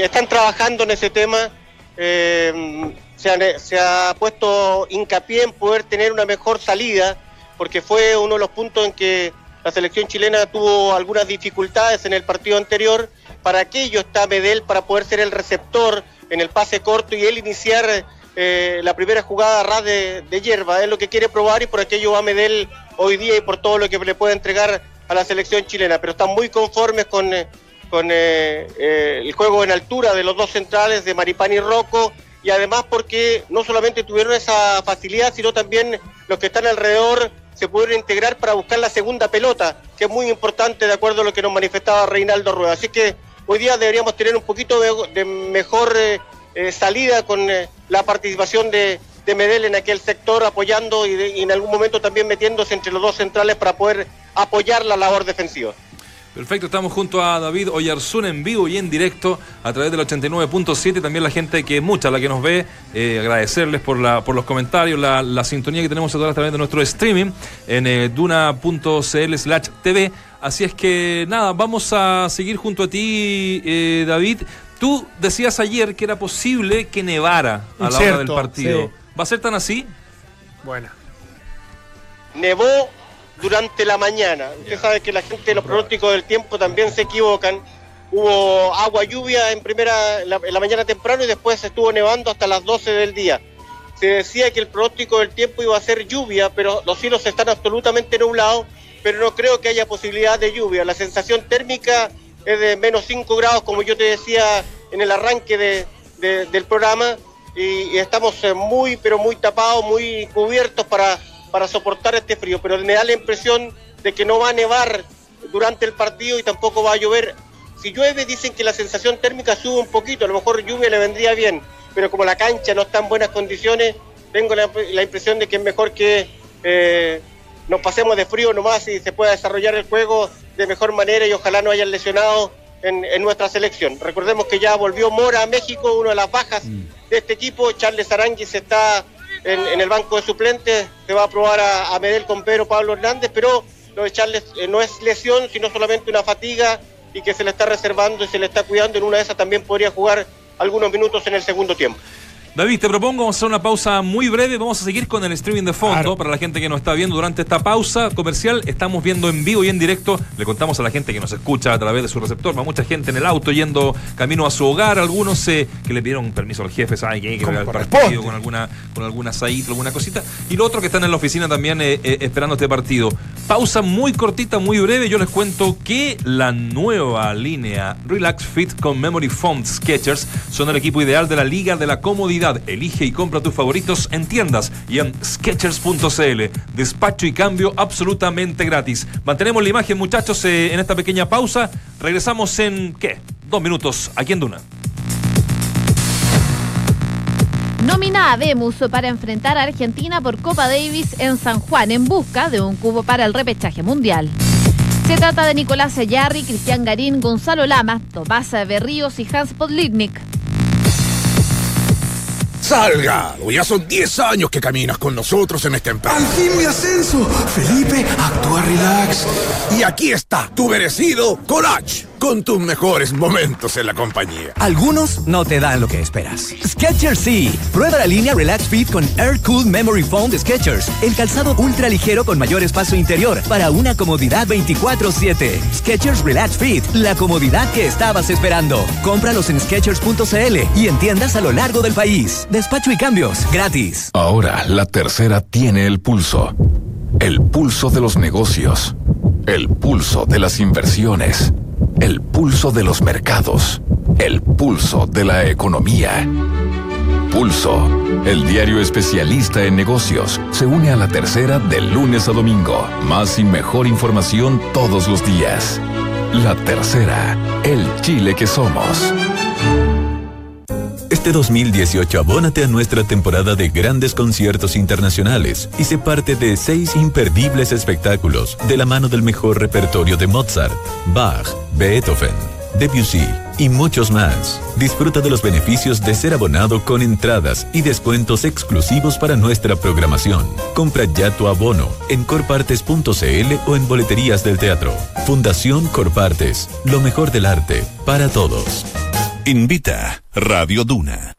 Están trabajando en ese tema. eh, se, ha puesto hincapié en poder tener una mejor salida, porque fue uno de los puntos en que la selección chilena tuvo algunas dificultades en el partido anterior. Para aquello está Medel, para poder ser el receptor en el pase corto y él iniciar eh, la primera jugada a ras de, de hierba. Es lo que quiere probar y por aquello va Medel hoy día y por todo lo que le puede entregar a la selección chilena. Pero están muy conformes con, eh, con eh, eh, el juego en altura de los dos centrales, de Maripán y Rocco, y además porque no solamente tuvieron esa facilidad, sino también los que están alrededor se pudieron integrar para buscar la segunda pelota, que es muy importante de acuerdo a lo que nos manifestaba Reinaldo Rueda. Así que hoy día deberíamos tener un poquito de, mejor eh, salida con la participación de, de Medel en aquel sector apoyando y en algún momento también metiéndose entre los dos centrales para poder apoyar la labor defensiva. Perfecto, estamos junto a David Oyarzún en vivo y en directo a través del 89.7. También la gente que mucha, la que nos ve, eh, agradecerles por, la, por los comentarios, la, la sintonía que tenemos a través de nuestro streaming en eh, duna.cl slash TV. Así es que nada, vamos a seguir junto a ti, eh, David. Tú decías ayer que era posible que nevara a la hora del partido. sí. ¿Va a ser tan así? Bueno. nevó durante la mañana. Usted sabe que la gente de los pronósticos del tiempo también se equivocan. Hubo agua, lluvia en primera la, en la mañana temprano y después estuvo nevando hasta las 12 del día. Se decía que el pronóstico del tiempo iba a ser lluvia, pero los cielos están absolutamente nublados, pero no creo que haya posibilidad de lluvia. La sensación térmica es de menos 5 grados, como yo te decía en el arranque de- de- del programa, y, y estamos eh, muy, pero muy tapados, muy cubiertos para, para soportar este frío, pero me da la impresión de que no va a nevar durante el partido y tampoco va a llover. Si llueve dicen que la sensación térmica sube un poquito, a lo mejor lluvia le vendría bien, pero como la cancha no está en buenas condiciones, tengo la, la impresión de que es mejor que eh, nos pasemos de frío nomás y se pueda desarrollar el juego de mejor manera y ojalá no hayan lesionado en, en nuestra selección. Recordemos que ya volvió Mora a México, una de las bajas de este equipo, Charles Aranguis está en, el banco de suplentes, se va a probar a, a Medel con Pedro Pablo Hernández, pero lo de Charles eh, no es lesión, sino solamente una fatiga y que se le está reservando y se le está cuidando. En una de esas también podría jugar algunos minutos en el segundo tiempo. David, te propongo hacer una pausa muy breve. Vamos a seguir con el streaming de fondo para la gente que nos está viendo durante esta pausa comercial. Estamos viendo en vivo y en directo. Le contamos a la gente que nos escucha a través de su receptor. Va mucha gente en el auto yendo camino a su hogar. Algunos eh, que le pidieron permiso al jefe, ¿saben? Que hay que corresponde. partido con alguna, con alguna asadito, alguna cosita. Y lo otro que están en la oficina también eh, eh, esperando este partido. Pausa muy cortita, muy breve. Yo les cuento que la nueva línea Relax Fit con Memory Foam Sketchers son el equipo ideal de la Liga de la Comodidad. Elige y compra tus favoritos en tiendas y en Sketchers.cl. Despacho y cambio absolutamente gratis. Mantenemos la imagen, muchachos, eh, en esta pequeña pausa. Regresamos en, ¿qué? Dos minutos aquí en Duna. Nomina a Demus para enfrentar a Argentina por Copa Davis en San Juan en busca de un cubo para el repechaje mundial. Se trata de Nicolás Ayarri, Cristian Garín, Gonzalo Lama, Tomás Berríos y Hans Podlitnik. Salga, ya son 10 años que caminas con nosotros en esta empresa. ¡Al fin mi ascenso! Felipe, actúa relax. Y aquí está, tu merecido Colach, con tus mejores momentos en la compañía. Algunos no te dan lo que esperas. Skechers sí. Prueba la línea Relax Fit con Air Cool Memory Foam de Skechers. El calzado ultra ligero con mayor espacio interior para una comodidad 24/7. Skechers Relax Fit, la comodidad que estabas esperando. Cómpralos en Skechers.cl y en tiendas a lo largo del país. Despacho y cambios gratis. Ahora la tercera tiene el pulso. El pulso de los negocios. El pulso de las inversiones. El pulso de los mercados. El pulso de la economía. Pulso, el diario especialista en negocios, se une a la tercera de lunes a domingo. Más y mejor información todos los días. La tercera, el Chile que somos. Este 2018 abónate a nuestra temporada de grandes conciertos internacionales y sé parte de seis imperdibles espectáculos de la mano del mejor repertorio de Mozart, Bach, Beethoven, Debussy y muchos más. Disfruta de los beneficios de ser abonado con entradas y descuentos exclusivos para nuestra programación. Compra ya tu abono en corpartes.cl o en boleterías del teatro. Fundación Corpartes, lo mejor del arte para todos. Invita Radio Duna.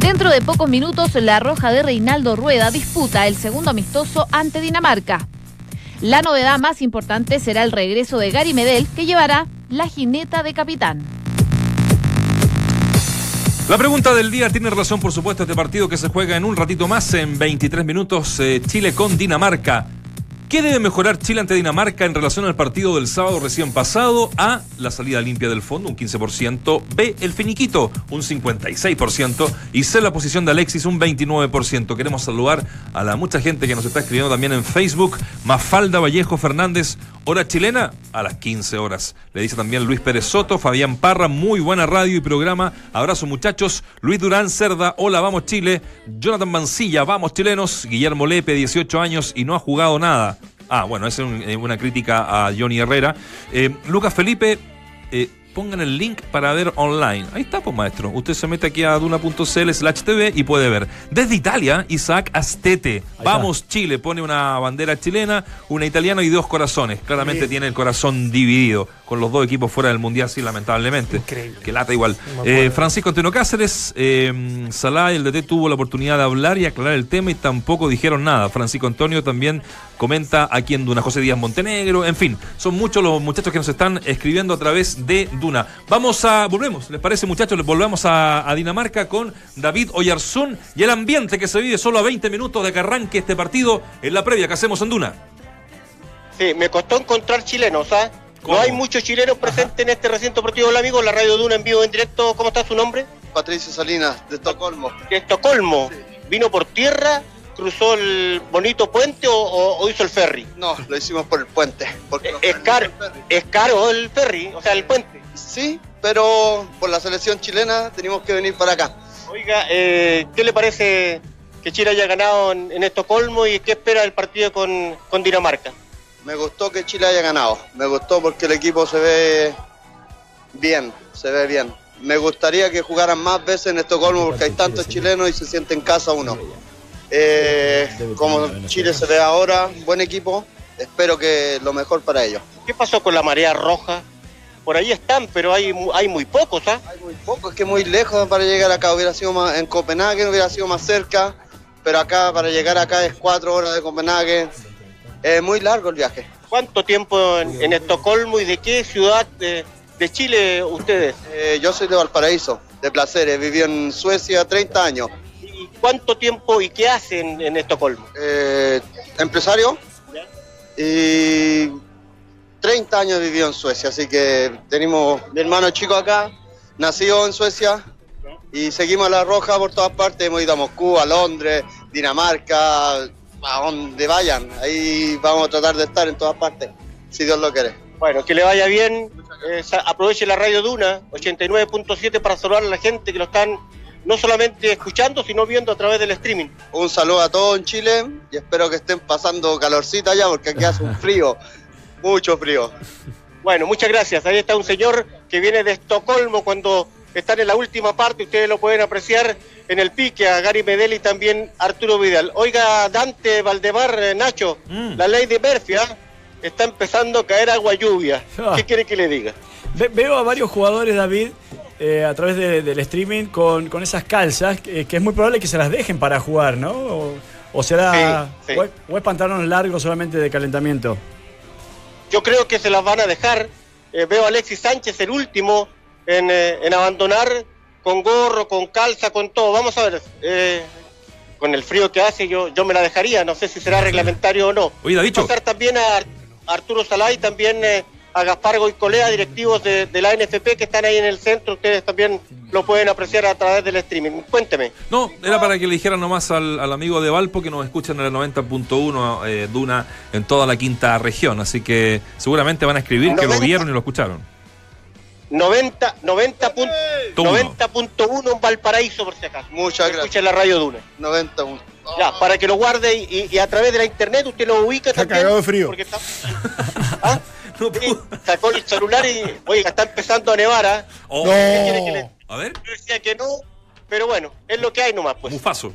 Dentro de pocos minutos, la Roja de Reinaldo Rueda disputa el segundo amistoso ante Dinamarca. La novedad más importante será el regreso de Gary Medel, que llevará la jineta de capitán. La pregunta del día tiene relación, por supuesto, a este partido que se juega en un ratito más, en 23 minutos, eh, Chile con Dinamarca. ¿Qué debe mejorar Chile ante Dinamarca en relación al partido del sábado recién pasado? A. La salida limpia del fondo, un 15%. B. El finiquito, un 56%. Y C. La posición de Alexis, un 29%. Queremos saludar a la mucha gente que nos está escribiendo también en Facebook. Mafalda Vallejo Fernández, hora chilena, a las 15 horas. Le dice también Luis Pérez Soto, Fabián Parra, muy buena radio y programa. Abrazo muchachos. Luis Durán Cerda, hola, vamos Chile. Jonathan Mancilla, vamos chilenos. Guillermo Lepe, 18 años y no ha jugado nada. Ah, bueno, es eh, una crítica a Johnny Herrera. Eh, Lucas Felipe, eh, pongan el link para ver online. Ahí está, pues maestro. Usted se mete aquí a duna.cl slash TV y puede ver. Desde Italia, Isaac Astete. Vamos Chile, pone una bandera chilena, una italiana y dos corazones. Claramente tiene el corazón dividido, con los dos equipos fuera del Mundial, sí, lamentablemente. Increíble. Que lata igual. Eh. Francisco Antonio Cáceres, eh, Salah, el DT tuvo la oportunidad de hablar y aclarar el tema y tampoco dijeron nada. Francisco Antonio también comenta aquí en Duna, José Díaz Montenegro, en fin, son muchos los muchachos que nos están escribiendo a través de Duna. Vamos a, volvemos, ¿les parece muchachos? Les volvemos a, a Dinamarca con David Oyarzún y el ambiente que se vive solo a 20 minutos de que arranque este partido en la previa que hacemos en Duna. Sí, me costó encontrar chilenos, ¿ah? ¿Cómo? No hay muchos chilenos presentes en este recinto deportivo del amigo, la Radio Duna en vivo en directo. ¿Cómo está su nombre? Patricio Salinas, de Estocolmo. De Estocolmo. ¿Vino por tierra? ¿Cruzó el bonito puente o, o- o hizo el ferry? No, lo hicimos por el puente. Porque Es caro, es caro el ferry, o sea, el puente. Sí, pero por la selección chilena tenemos que venir para acá. Oiga, eh, ¿qué le parece que Chile haya ganado en, en Estocolmo y qué espera del partido con, con Dinamarca? Me gustó que Chile haya ganado. Me gustó porque el equipo se ve bien, se ve bien. Me gustaría que jugaran más veces en Estocolmo porque hay tantos chilenos y se siente en casa uno. Eh, como Chile se ve ahora, buen equipo, espero que lo mejor para ellos. ¿Qué pasó con la marea roja? Por ahí están, pero hay, mu- hay muy pocos, ¿ah? Hay muy pocos, es que muy lejos para llegar acá. Hubiera sido más en Copenhague, hubiera sido más cerca, pero acá para llegar acá es cuatro horas de Copenhague. Es muy largo el viaje. ¿Cuánto tiempo en, en Estocolmo y de qué ciudad de, de Chile ustedes? Eh, yo soy de Valparaíso, de Placeres, viví en Suecia 30 años. ¿Y cuánto tiempo y qué hacen en Estocolmo? Eh, empresario y 30 años viví en Suecia, así que tenemos mi hermano chico acá, nació en Suecia y seguimos a la roja por todas partes, hemos ido a Moscú, a Londres, Dinamarca, a donde vayan, ahí vamos a tratar de estar en todas partes, si Dios lo quiere. Bueno, que le vaya bien. Eh, aproveche la radio Duna 89.7 para saludar a la gente que lo están no solamente escuchando, sino viendo a través del streaming. Un saludo a todos en Chile y espero que estén pasando calorcita allá porque aquí hace un frío, mucho frío. Bueno, muchas gracias. Ahí está un señor que viene de Estocolmo cuando están en la última parte. Ustedes lo pueden apreciar en el pique a Gary Medel y también Arturo Vidal. Oiga, Dante Valdemar, eh, Nacho, la ley de Murphy ¿ah? está empezando a caer agua lluvia. Ah. ¿Qué quiere que le diga? Ve- veo a varios jugadores, David, eh, a través de- del streaming con, con esas calzas, que, que es muy probable que se las dejen para jugar, ¿no? O, o será. Sí, sí. O, es, o es pantalón largo solamente de calentamiento. Yo creo que se las van a dejar. Eh, veo a Alexis Sánchez, el último en, eh, en abandonar con gorro, con calza, con todo. Vamos a ver. eh, con el frío que hace, yo, yo me la dejaría. No sé si será reglamentario o no. Oye, Davicho. Pasar también a Ar- Arturo Salá y también eh, a Gaspar Goicolea, directivos de, de la NFP que están ahí en el centro. Ustedes también lo pueden apreciar a través del streaming. Cuénteme. No, era para que le dijeran nomás al, al amigo de Valpo que nos escuchan en el 90.1 eh, Duna en toda la quinta región. Así que seguramente van a escribir que lo vieron y lo escucharon. 90 90 pun- Todo. 90.1 en Valparaíso, por si acaso. Muchas gracias. Escucha la radio Duna. 91. Ya, para que lo guarde y, y- y a través de la internet usted lo ubica Está también. cagado de frío. Porque está... ¿Ah? Sacó el celular y, oiga, está empezando a nevar, ¿ah? Oh. ¿Qué quiere que le- A ver, Yo decía que no, pero bueno, es lo que hay nomás, pues. Mufaso.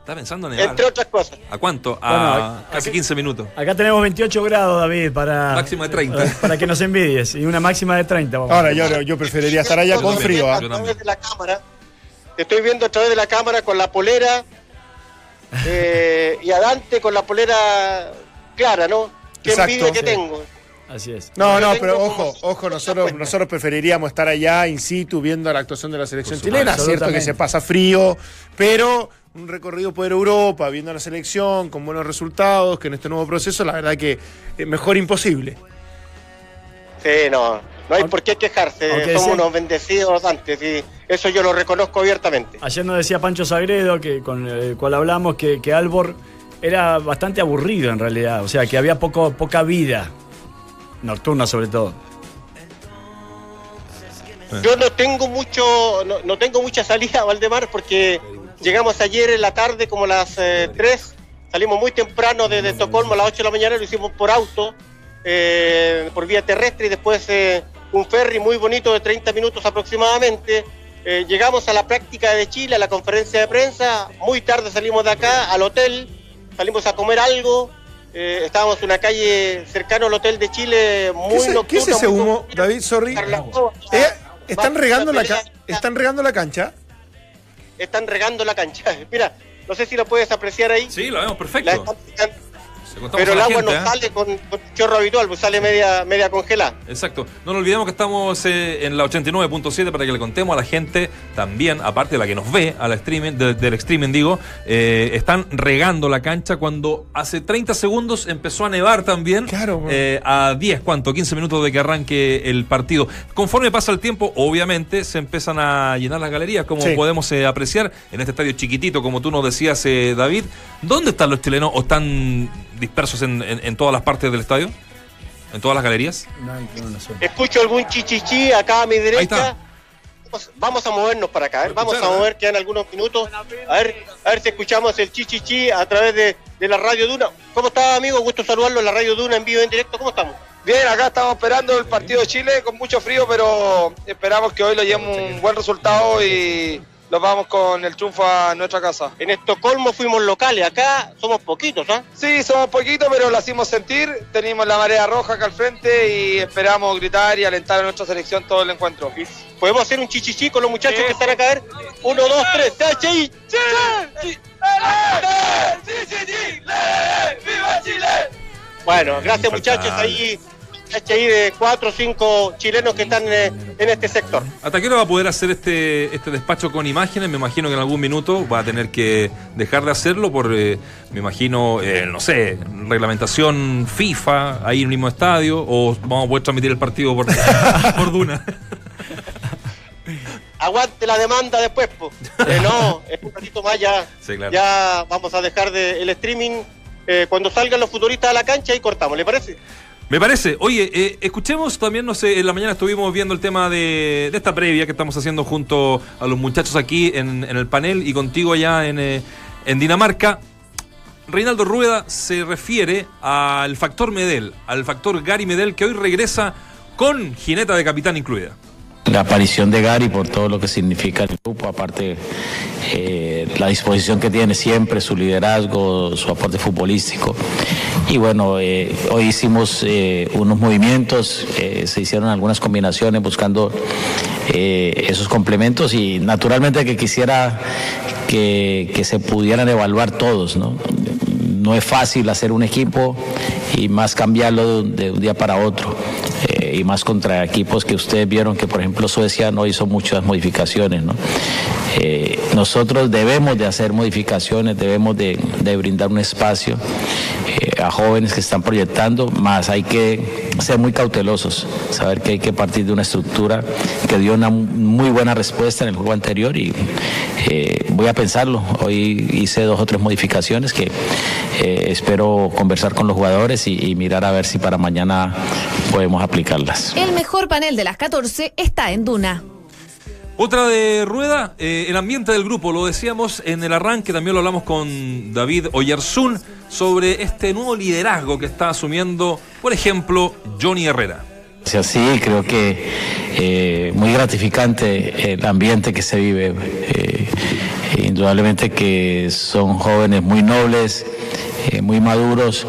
Está pensando en nevar. Entre otras cosas. ¿A cuánto? A Bueno, casi 15 minutos. Acá tenemos 28 grados, David, para. Máxima de 30. Para que nos envidies. Y una máxima de 30. vamos. Ahora, yo, yo preferiría estar allá con frío. ¿ah? A través de la cámara. Te estoy viendo a través de la cámara con la polera. eh, y a Dante con la polera clara, ¿no? Qué Exacto. envidia que Sí. tengo. Así es. No, no, pero ojo, ojo, nosotros, nosotros preferiríamos estar allá in situ viendo la actuación de la selección chilena. Cierto que se pasa frío, pero un recorrido por Europa, viendo la selección, con buenos resultados, que en este nuevo proceso, la verdad que mejor imposible. Sí, no. No hay por qué quejarse. Aunque Somos unos bendecidos antes. Y eso yo lo reconozco abiertamente. Ayer nos decía Pancho Sagredo, que, con el cual hablamos, que, que Albor era bastante aburrido en realidad. O sea, que había poco, poca vida. Nocturna sobre todo. Yo no tengo mucho, no, tengo mucha salida a Valdemar porque llegamos ayer en la tarde como las eh, 3, salimos muy temprano desde Estocolmo a las 8 de la mañana, lo hicimos por auto, eh, por vía terrestre y después eh, un ferry muy bonito de 30 minutos aproximadamente. Eh, llegamos a la práctica de Chile, a la conferencia de prensa, muy tarde salimos de acá al hotel, salimos a comer algo, eh, estábamos en una calle cercano al hotel de Chile, muy ¿Qué nocturna. qué es ese muy humo, David? Sorry. Eh, ¿Están regando la, ¿Están regando la cancha? están regando la cancha. Mira, no sé si lo puedes apreciar ahí. Sí, lo vemos La perfecto. están pero a el agua gente, no ¿eh? sale con, con chorro habitual, pues sale media, media congelada. Exacto. No nos olvidemos que estamos eh, en la 89.7 para que le contemos a la gente también, aparte de la que nos ve al streaming, de- del streaming digo, eh, están regando la cancha cuando hace 30 segundos empezó a nevar también. Claro. eh, a 10, ¿cuánto? 15 minutos de que arranque el partido. Conforme pasa el tiempo, obviamente se empiezan a llenar las galerías, como Sí. podemos eh, apreciar en este estadio chiquitito, como tú nos decías, eh, David. ¿Dónde están los chilenos o están dispersos en, en- en todas las partes del estadio? ¿En todas las galerías? Escucho algún chichichi acá a mi Ahí derecha. está. Vamos, vamos a movernos para acá, a ver, vamos a mover, quedan algunos minutos. A ver, a ver si escuchamos el chichichi a través de, de la Radio Duna. ¿Cómo está, amigo? Gusto saludarlo en la Radio Duna en vivo en directo. ¿Cómo estamos? Bien, acá estamos esperando el partido de Chile con mucho frío, pero esperamos que hoy lo llevemos un buen resultado y nos vamos con el triunfo a nuestra casa. En Estocolmo fuimos locales, acá somos poquitos, ¿ah? Sí, somos poquitos, pero lo hicimos sentir. Tenemos la marea roja acá al frente y esperamos gritar y alentar a nuestra selección todo el encuentro. Podemos hacer un chichichi con los muchachos que están acá. A ver, uno, dos, tres, ¡Tachi! ¡Viva Chile! Bueno, gracias muchachos. Ahí, ahí de cuatro o cinco chilenos que están eh, en este sector. ¿Hasta qué hora va a poder hacer este, este despacho con imágenes? Me imagino que en algún minuto va a tener que dejar de hacerlo por, eh, me imagino, eh, no sé, reglamentación FIFA ahí en el mismo estadio o vamos a poder transmitir el partido por, por Duna. Aguante la demanda después, po. Eh, no, es un ratito más ya. Sí, claro. Ya vamos a dejar de, el streaming. eh, cuando salgan los futuristas a la cancha y cortamos, ¿le parece? Me parece. Oye, eh, escuchemos también, no sé, en la mañana estuvimos viendo el tema de, esta previa que estamos haciendo junto a los muchachos aquí en, en el panel y contigo allá en, eh, en Dinamarca. Reinaldo Rueda se refiere al factor Medel, al factor Gary Medel, que hoy regresa con jineta de capitán incluida. La aparición de Gary por todo lo que significa el grupo, aparte eh, la disposición que tiene siempre, su liderazgo, su aporte futbolístico. Y bueno, eh, hoy hicimos eh, unos movimientos, eh, se hicieron algunas combinaciones buscando esos complementos y naturalmente que quisiera que se pudieran evaluar todos, ¿no? No es fácil hacer un equipo y más cambiarlo de, un día para otro. Eh, y más contra equipos que ustedes vieron que, por ejemplo, Suecia no hizo muchas modificaciones. ¿no? Eh, nosotros debemos de hacer modificaciones, debemos de, brindar un espacio eh, a jóvenes que están proyectando, más hay que ser muy cautelosos, saber que hay que partir de una estructura que dio una muy buena respuesta en el juego anterior y voy a pensarlo. Hoy hice dos o tres modificaciones que eh, espero conversar con los jugadores y, y mirar a ver si para mañana podemos aplicarlas. El mejor panel de las 14 está en Duna. Otra de rueda, eh, el ambiente del grupo, lo decíamos en el arranque, también lo hablamos con David Oyarzún sobre este nuevo liderazgo que está asumiendo, por ejemplo, Johnny Herrera. Sí, creo que eh, muy gratificante el ambiente que se vive. Eh, indudablemente que son jóvenes muy nobles, eh, muy maduros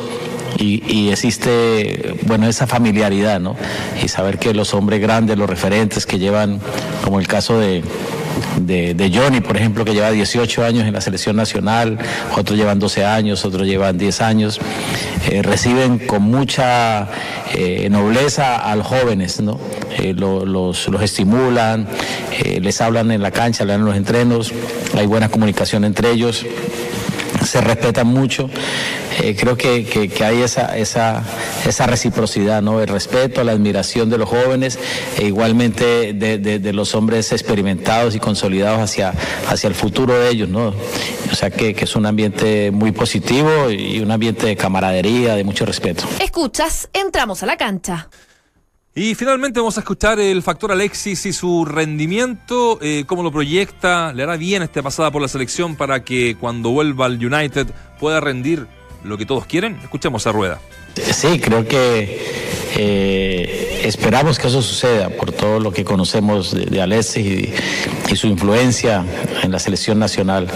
y, y, existe, bueno, esa familiaridad, ¿no? Y saber que los hombres grandes, los referentes que llevan, como el caso de, de, Johnny, por ejemplo, que lleva 18 años en la selección nacional, otros llevan 12 años, otros llevan 10 años, eh, reciben con mucha eh, nobleza a los jóvenes, ¿no? Eh, lo, los, los, estimulan, les hablan en la cancha, hablan en los entrenos, hay buena comunicación entre ellos se respetan mucho. Eh, creo que, que, hay esa, esa, esa reciprocidad, ¿no? El respeto, la admiración de los jóvenes e igualmente de, de, los hombres experimentados y consolidados hacia, hacia el futuro de ellos, ¿no? O sea que es un ambiente muy positivo y un ambiente de camaradería, de mucho respeto. Escuchas, entramos a la cancha. Y finalmente vamos a escuchar el factor Alexis y su rendimiento, eh, cómo lo proyecta, le hará bien esta pasada por la selección para que cuando vuelva al United pueda rendir lo que todos quieren. Escuchemos a Rueda. Sí, creo que eh, esperamos que eso suceda por todo lo que conocemos de, Alexis y, y, su influencia en la selección nacional.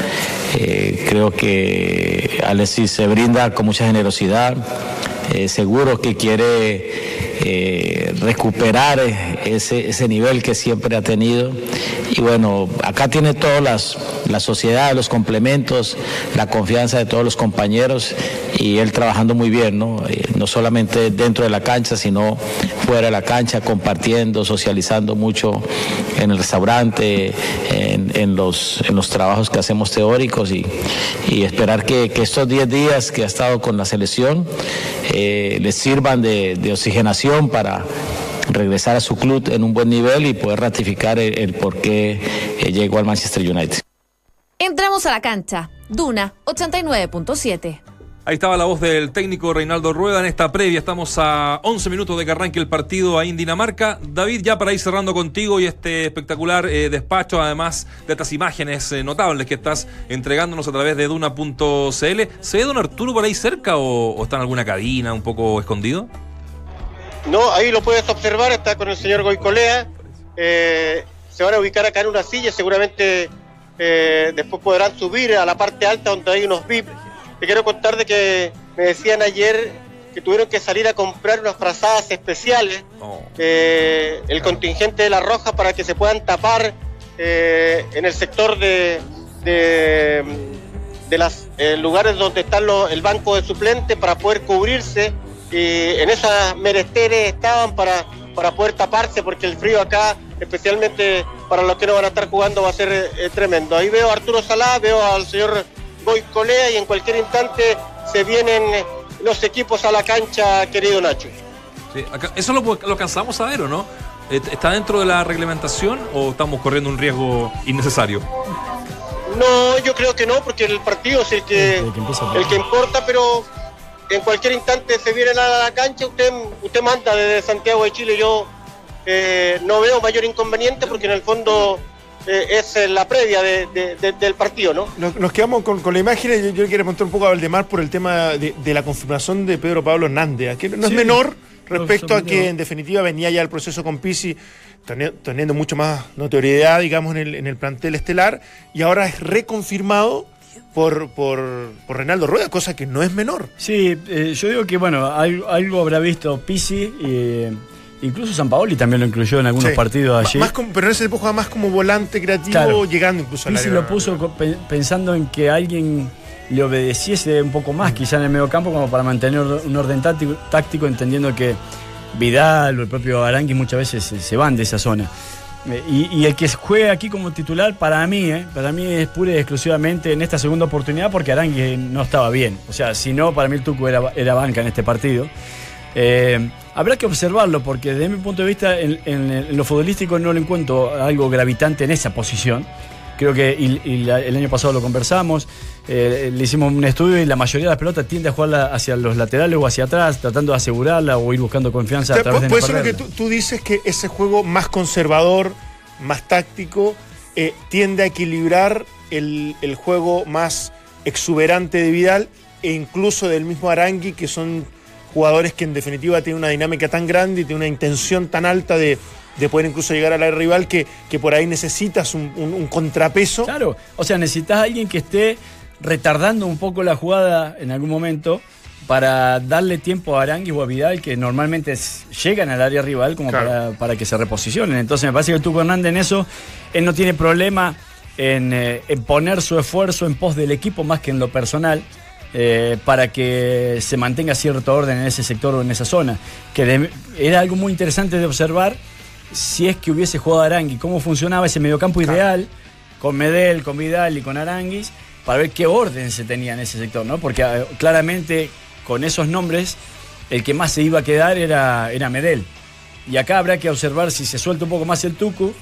Eh, creo que Alexis se brinda con mucha generosidad, eh, seguro que quiere eh, recuperar ese, ese, nivel que siempre ha tenido. Y bueno, acá tiene todas las, la sociedad, los complementos, la confianza de todos los compañeros y él trabajando muy bien, ¿no? Eh, no solamente dentro de la cancha, sino fuera de la cancha, compartiendo, socializando mucho en el restaurante, en, los, en los trabajos que hacemos teóricos y, y esperar que, que, estos 10 días que ha estado con la selección eh, les sirvan de, de oxigenación para regresar a su club en un buen nivel y poder ratificar el, el por qué eh, llegó al Manchester United. Entramos a la cancha. Duna 89.7. Ahí estaba la voz del técnico Reinaldo Rueda en esta previa. Estamos a 11 minutos de que arranque el partido ahí en Dinamarca. David, ya para ir cerrando contigo y este espectacular eh, despacho, además de estas imágenes eh, notables que estás entregándonos a través de Duna.cl. ¿Se ve don Arturo por ahí cerca o, o está en alguna cabina un poco escondido? No, ahí lo puedes observar, está con el señor Goicolea. Eh, se van a ubicar acá en una silla, seguramente eh, después podrán subir a la parte alta donde hay unos VIP. Te quiero contar de que me decían ayer que tuvieron que salir a comprar unas frazadas especiales, oh. eh, el contingente de la Roja, para que se puedan tapar eh, en el sector de, de, de los lugares donde están los, el banco de suplentes para poder cubrirse y en esas meresteres estaban para, para poder taparse porque el frío acá, especialmente para los que no van a estar jugando, va a ser eh, tremendo. Ahí veo a Arturo Salá, veo al señor Boy Colea y en cualquier instante se vienen los equipos a la cancha, querido Nacho. Sí, acá, ¿Eso lo, lo alcanzamos a ver o no? ¿Está dentro de la reglamentación o estamos corriendo un riesgo innecesario? No, yo creo que no, porque el partido es el que, el que, el que importa, pero en cualquier instante se viene a la cancha, usted, usted manda desde Santiago de Chile, yo eh, no veo mayor inconveniente porque en el fondo eh, es la previa de, de, de, del partido, ¿no? Nos, nos quedamos con, con, la imagen, yo, yo quiero preguntar un poco a Valdemar por el tema de, la confirmación de Pedro Pablo Hernández, que no sí. es menor respecto a que en definitiva venía ya el proceso con Pisi teniendo mucho más notoriedad, digamos, en el, en el plantel estelar, y ahora es reconfirmado por, por, por, Reinaldo Rueda, cosa que no es menor. Sí, eh, yo digo que, bueno, algo, algo habrá visto Pisi, eh, incluso San Paoli también lo incluyó en algunos sí. partidos allí. Más como, pero en ese jugaba más como volante creativo, claro. llegando incluso a Pisi lo puso pensando en que alguien le obedeciese un poco más, quizá en el medio campo, como para mantener un orden táctico, táctico entendiendo que Vidal o el propio Arangui muchas veces se van de esa zona. Eh, y, y el que juegue aquí como titular, para mí, eh, para mí es pura y exclusivamente en esta segunda oportunidad porque Arangui no estaba bien. O sea, si no, para mí el Tucu era, era banca en este partido. Eh, habrá que observarlo porque desde mi punto de vista en, en- en lo futbolístico no le encuentro algo gravitante en esa posición. Creo que y- y la- el año pasado lo conversamos, eh, le hicimos un estudio y la mayoría de las pelotas tiende a jugarla hacia los laterales o hacia atrás, tratando de asegurarla o ir buscando confianza O a sea, través de no puede ser lo que tú, tú dices que ese juego más conservador, más táctico, eh, tiende a equilibrar el, el juego más exuberante de Vidal e incluso del mismo Arangui, que son jugadores que en definitiva tienen una dinámica tan grande y tienen una intención tan alta de, de poder incluso llegar al área rival que, que por ahí necesitas un, un- un contrapeso. Claro, o sea, necesitas a alguien que esté retardando un poco la jugada en algún momento para darle tiempo a Aranguis o a Vidal, que normalmente llegan al área rival como Claro. para, para que se reposicionen. Entonces me parece que el Tuco Hernández en eso, él no tiene problema en, eh, en poner su esfuerzo en pos del equipo más que en lo personal. eh, para que se mantenga cierto orden en ese sector o en esa zona. Que de- era algo muy interesante de observar si es que hubiese jugado Arangui, cómo funcionaba ese mediocampo ideal con Medel, con Vidal y con Aranguis, para ver qué orden se tenía en ese sector, ¿no? Porque eh, claramente con esos nombres el que más se iba a quedar era, era Medel. Y acá habrá que observar si se suelta un poco más el Tucu.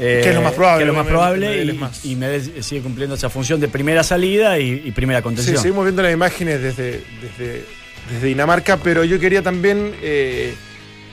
eh, Que es lo más probable, que es lo más probable Medel y, es más. y Medel sigue cumpliendo esa función de primera salida y, y primera Sí, contención. seguimos viendo las imágenes desde, desde, desde Dinamarca, pero yo quería también eh,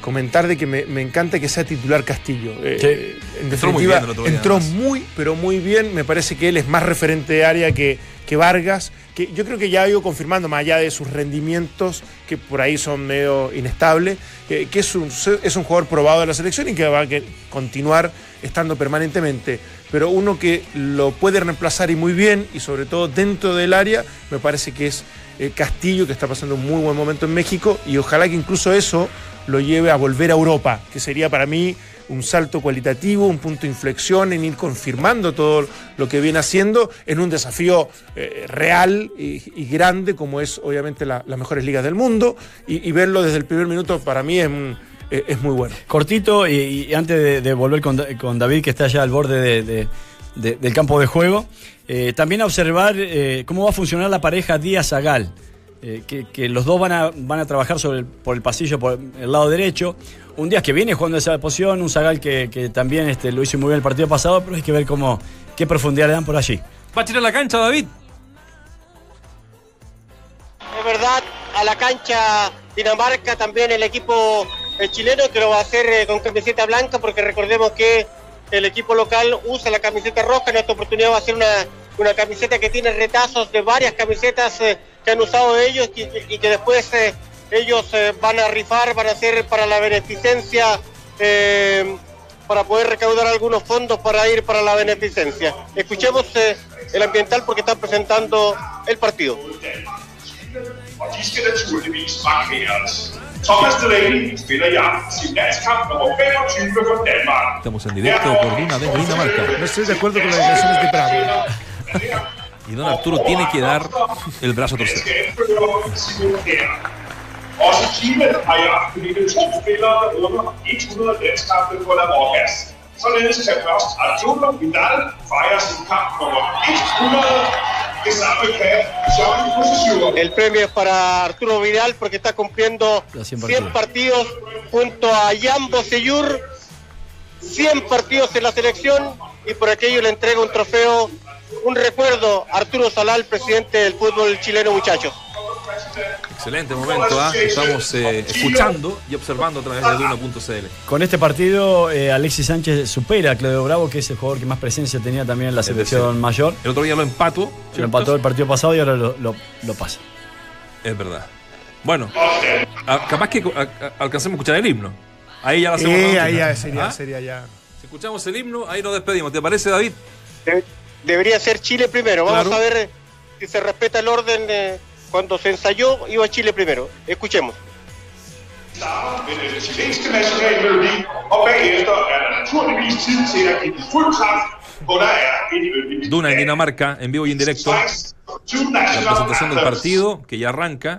comentar de que me, me encanta que sea titular Castillo. Eh, Sí. En Entró muy bien día, entró además. muy, pero muy bien. Me parece que él es más referente de área que, que Vargas, que yo creo que ya ha ido confirmando, más allá de sus rendimientos, que por ahí son medio inestables, que, que es, un, es un jugador probado de la selección y que va a continuar estando permanentemente. Pero uno que lo puede reemplazar y muy bien, y sobre todo dentro del área, me parece que es eh, Castillo, que está pasando un muy buen momento en México, y ojalá que incluso eso lo lleve a volver a Europa, que sería para mí un salto cualitativo, un punto de inflexión en ir confirmando todo lo que viene haciendo en un desafío eh, real y, grande como es obviamente la- las mejores ligas del mundo y, verlo desde el primer minuto para mí es, eh, muy bueno. Cortito, y, antes de, volver con, con David, que está allá al borde de- de- de- del campo de juego, eh, también a observar eh, cómo va a funcionar la pareja Díaz-Zagal. eh, que, que los dos van a, van a trabajar sobre el- por el pasillo, por el lado derecho. Un Díaz que viene jugando esa posición, un Zagal que, que también este, lo hizo muy bien el partido pasado, pero hay que ver cómo, qué profundidad le dan por allí. Va a tirar la cancha, David. Es verdad, a la cancha Dinamarca también el equipo chileno que lo va a hacer eh, con camiseta blanca porque recordemos que el equipo local usa la camiseta roja. En esta oportunidad va a ser una, una camiseta que tiene retazos de varias camisetas eh, que han usado ellos y, que después eh, ellos eh, van a rifar, van a hacer para la beneficencia, eh, para poder recaudar algunos fondos para ir para la beneficencia. Escuchemos eh, el ambiental porque están presentando el partido. Og de skal naturligvis markeres. Thomas Delaney spiller i aften sin landskamp nummer 25 for Danmark. Estamos en directo por Dinamarca. No estoy de acuerdo con las declaraciones de Bravo. Y don Arturo tiene que dar el brazo a torcer. Simon Kjær. Også Chile har i aften hvilket to spillere, der runder 100 landskampe på La Morgas. Således kan først Arturo Vidal fejre sin kamp nummer 100. Det samme kan John Position. El premio es para Arturo Vidal porque está cumpliendo Los 100 100 partidos junto a Jan Bosellur. 100 partidos en la selección y por aquello le entrega un trofeo, un recuerdo a Arturo Salal, presidente del fútbol chileno, muchachos. Excelente momento, ¿ah? estamos eh, escuchando y observando a través de Duna.cl. Con este partido, eh, Alexis Sánchez supera a Claudio Bravo, que es el jugador que más presencia tenía también en la selección mayor. El otro día lo empató. Lo empató el partido pasado y ahora lo, lo- lo pasa. Es verdad. Bueno, a- capaz que a- a- alcancemos a escuchar el himno. Ahí ya la hacemos. Eh, ahí ya sería, ¿Ah? sería ya. Si escuchamos el himno, ahí nos despedimos. ¿Te parece, David? De- debería ser Chile primero. Vamos Claro. a ver si se respeta el orden. eh, cuando se ensayó, iba Chile primero. Escuchemos. med den chilenske nationalmelodi, og bagefter er der naturligvis tid til at give den fuld kraft, hvor der er et yndigt Duna en Dinamarca, en vivo y en directo. La presentación del partido, que ya arranca.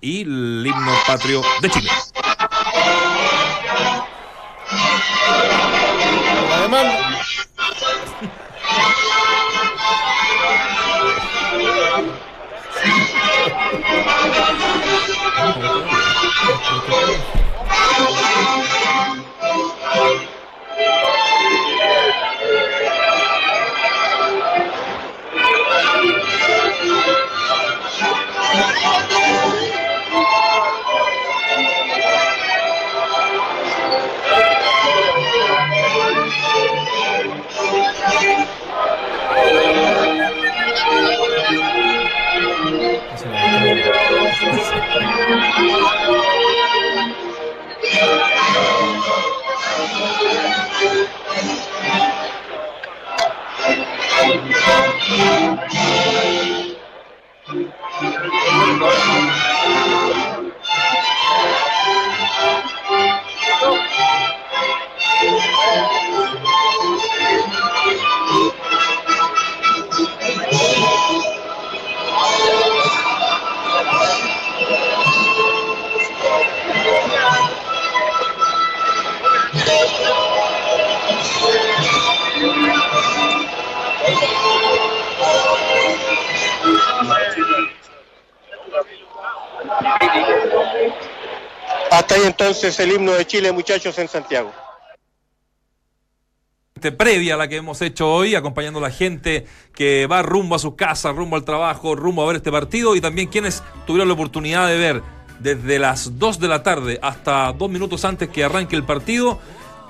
Y el himno patrio de Chile. Además Oh, Hasta ahí entonces el himno de Chile, muchachos, en Santiago. previa a la que hemos hecho hoy, acompañando a la gente que va rumbo a sus casas, rumbo al trabajo, rumbo a ver este partido y también quienes tuvieron la oportunidad de ver desde las 2 de la tarde hasta dos minutos antes que arranque el partido,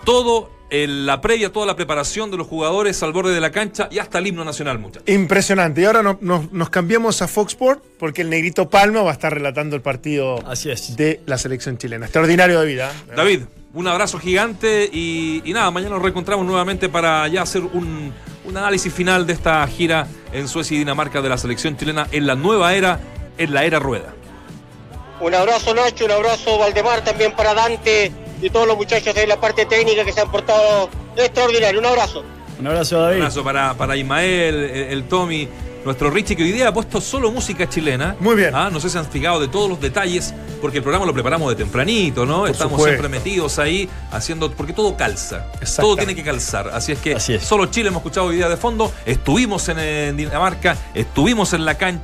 todo la previa, toda la preparación de los jugadores al borde de la cancha y hasta el himno nacional, muchachos. Impresionante. Y ahora no- no- nos cambiamos a Fox Sport porque el negrito Palma va a estar relatando el partido de la selección chilena. Extraordinario de vida. ¿eh? David, un abrazo gigante y, y nada, mañana nos reencontramos nuevamente para ya hacer un, un análisis final de esta gira en Suecia y Dinamarca de la selección chilena en la nueva era, en la era rueda. Un abrazo Nacho, un abrazo Valdemar también para Dante y todos los muchachos de la parte técnica que se han portado extraordinario. Un abrazo. Un abrazo, David. Un abrazo para, para Ismael, el, el Tommy, nuestro Richie, que hoy día ha puesto solo música chilena. Muy bien. no sé si han fijado de todos los detalles, porque el programa lo preparamos de tempranito, ¿no? Estamos supuesto. siempre metidos ahí, haciendo. Porque todo calza. Todo tiene que calzar. Así es que solo Chile hemos escuchado hoy día de fondo. Estuvimos en, en Dinamarca, estuvimos en la cancha.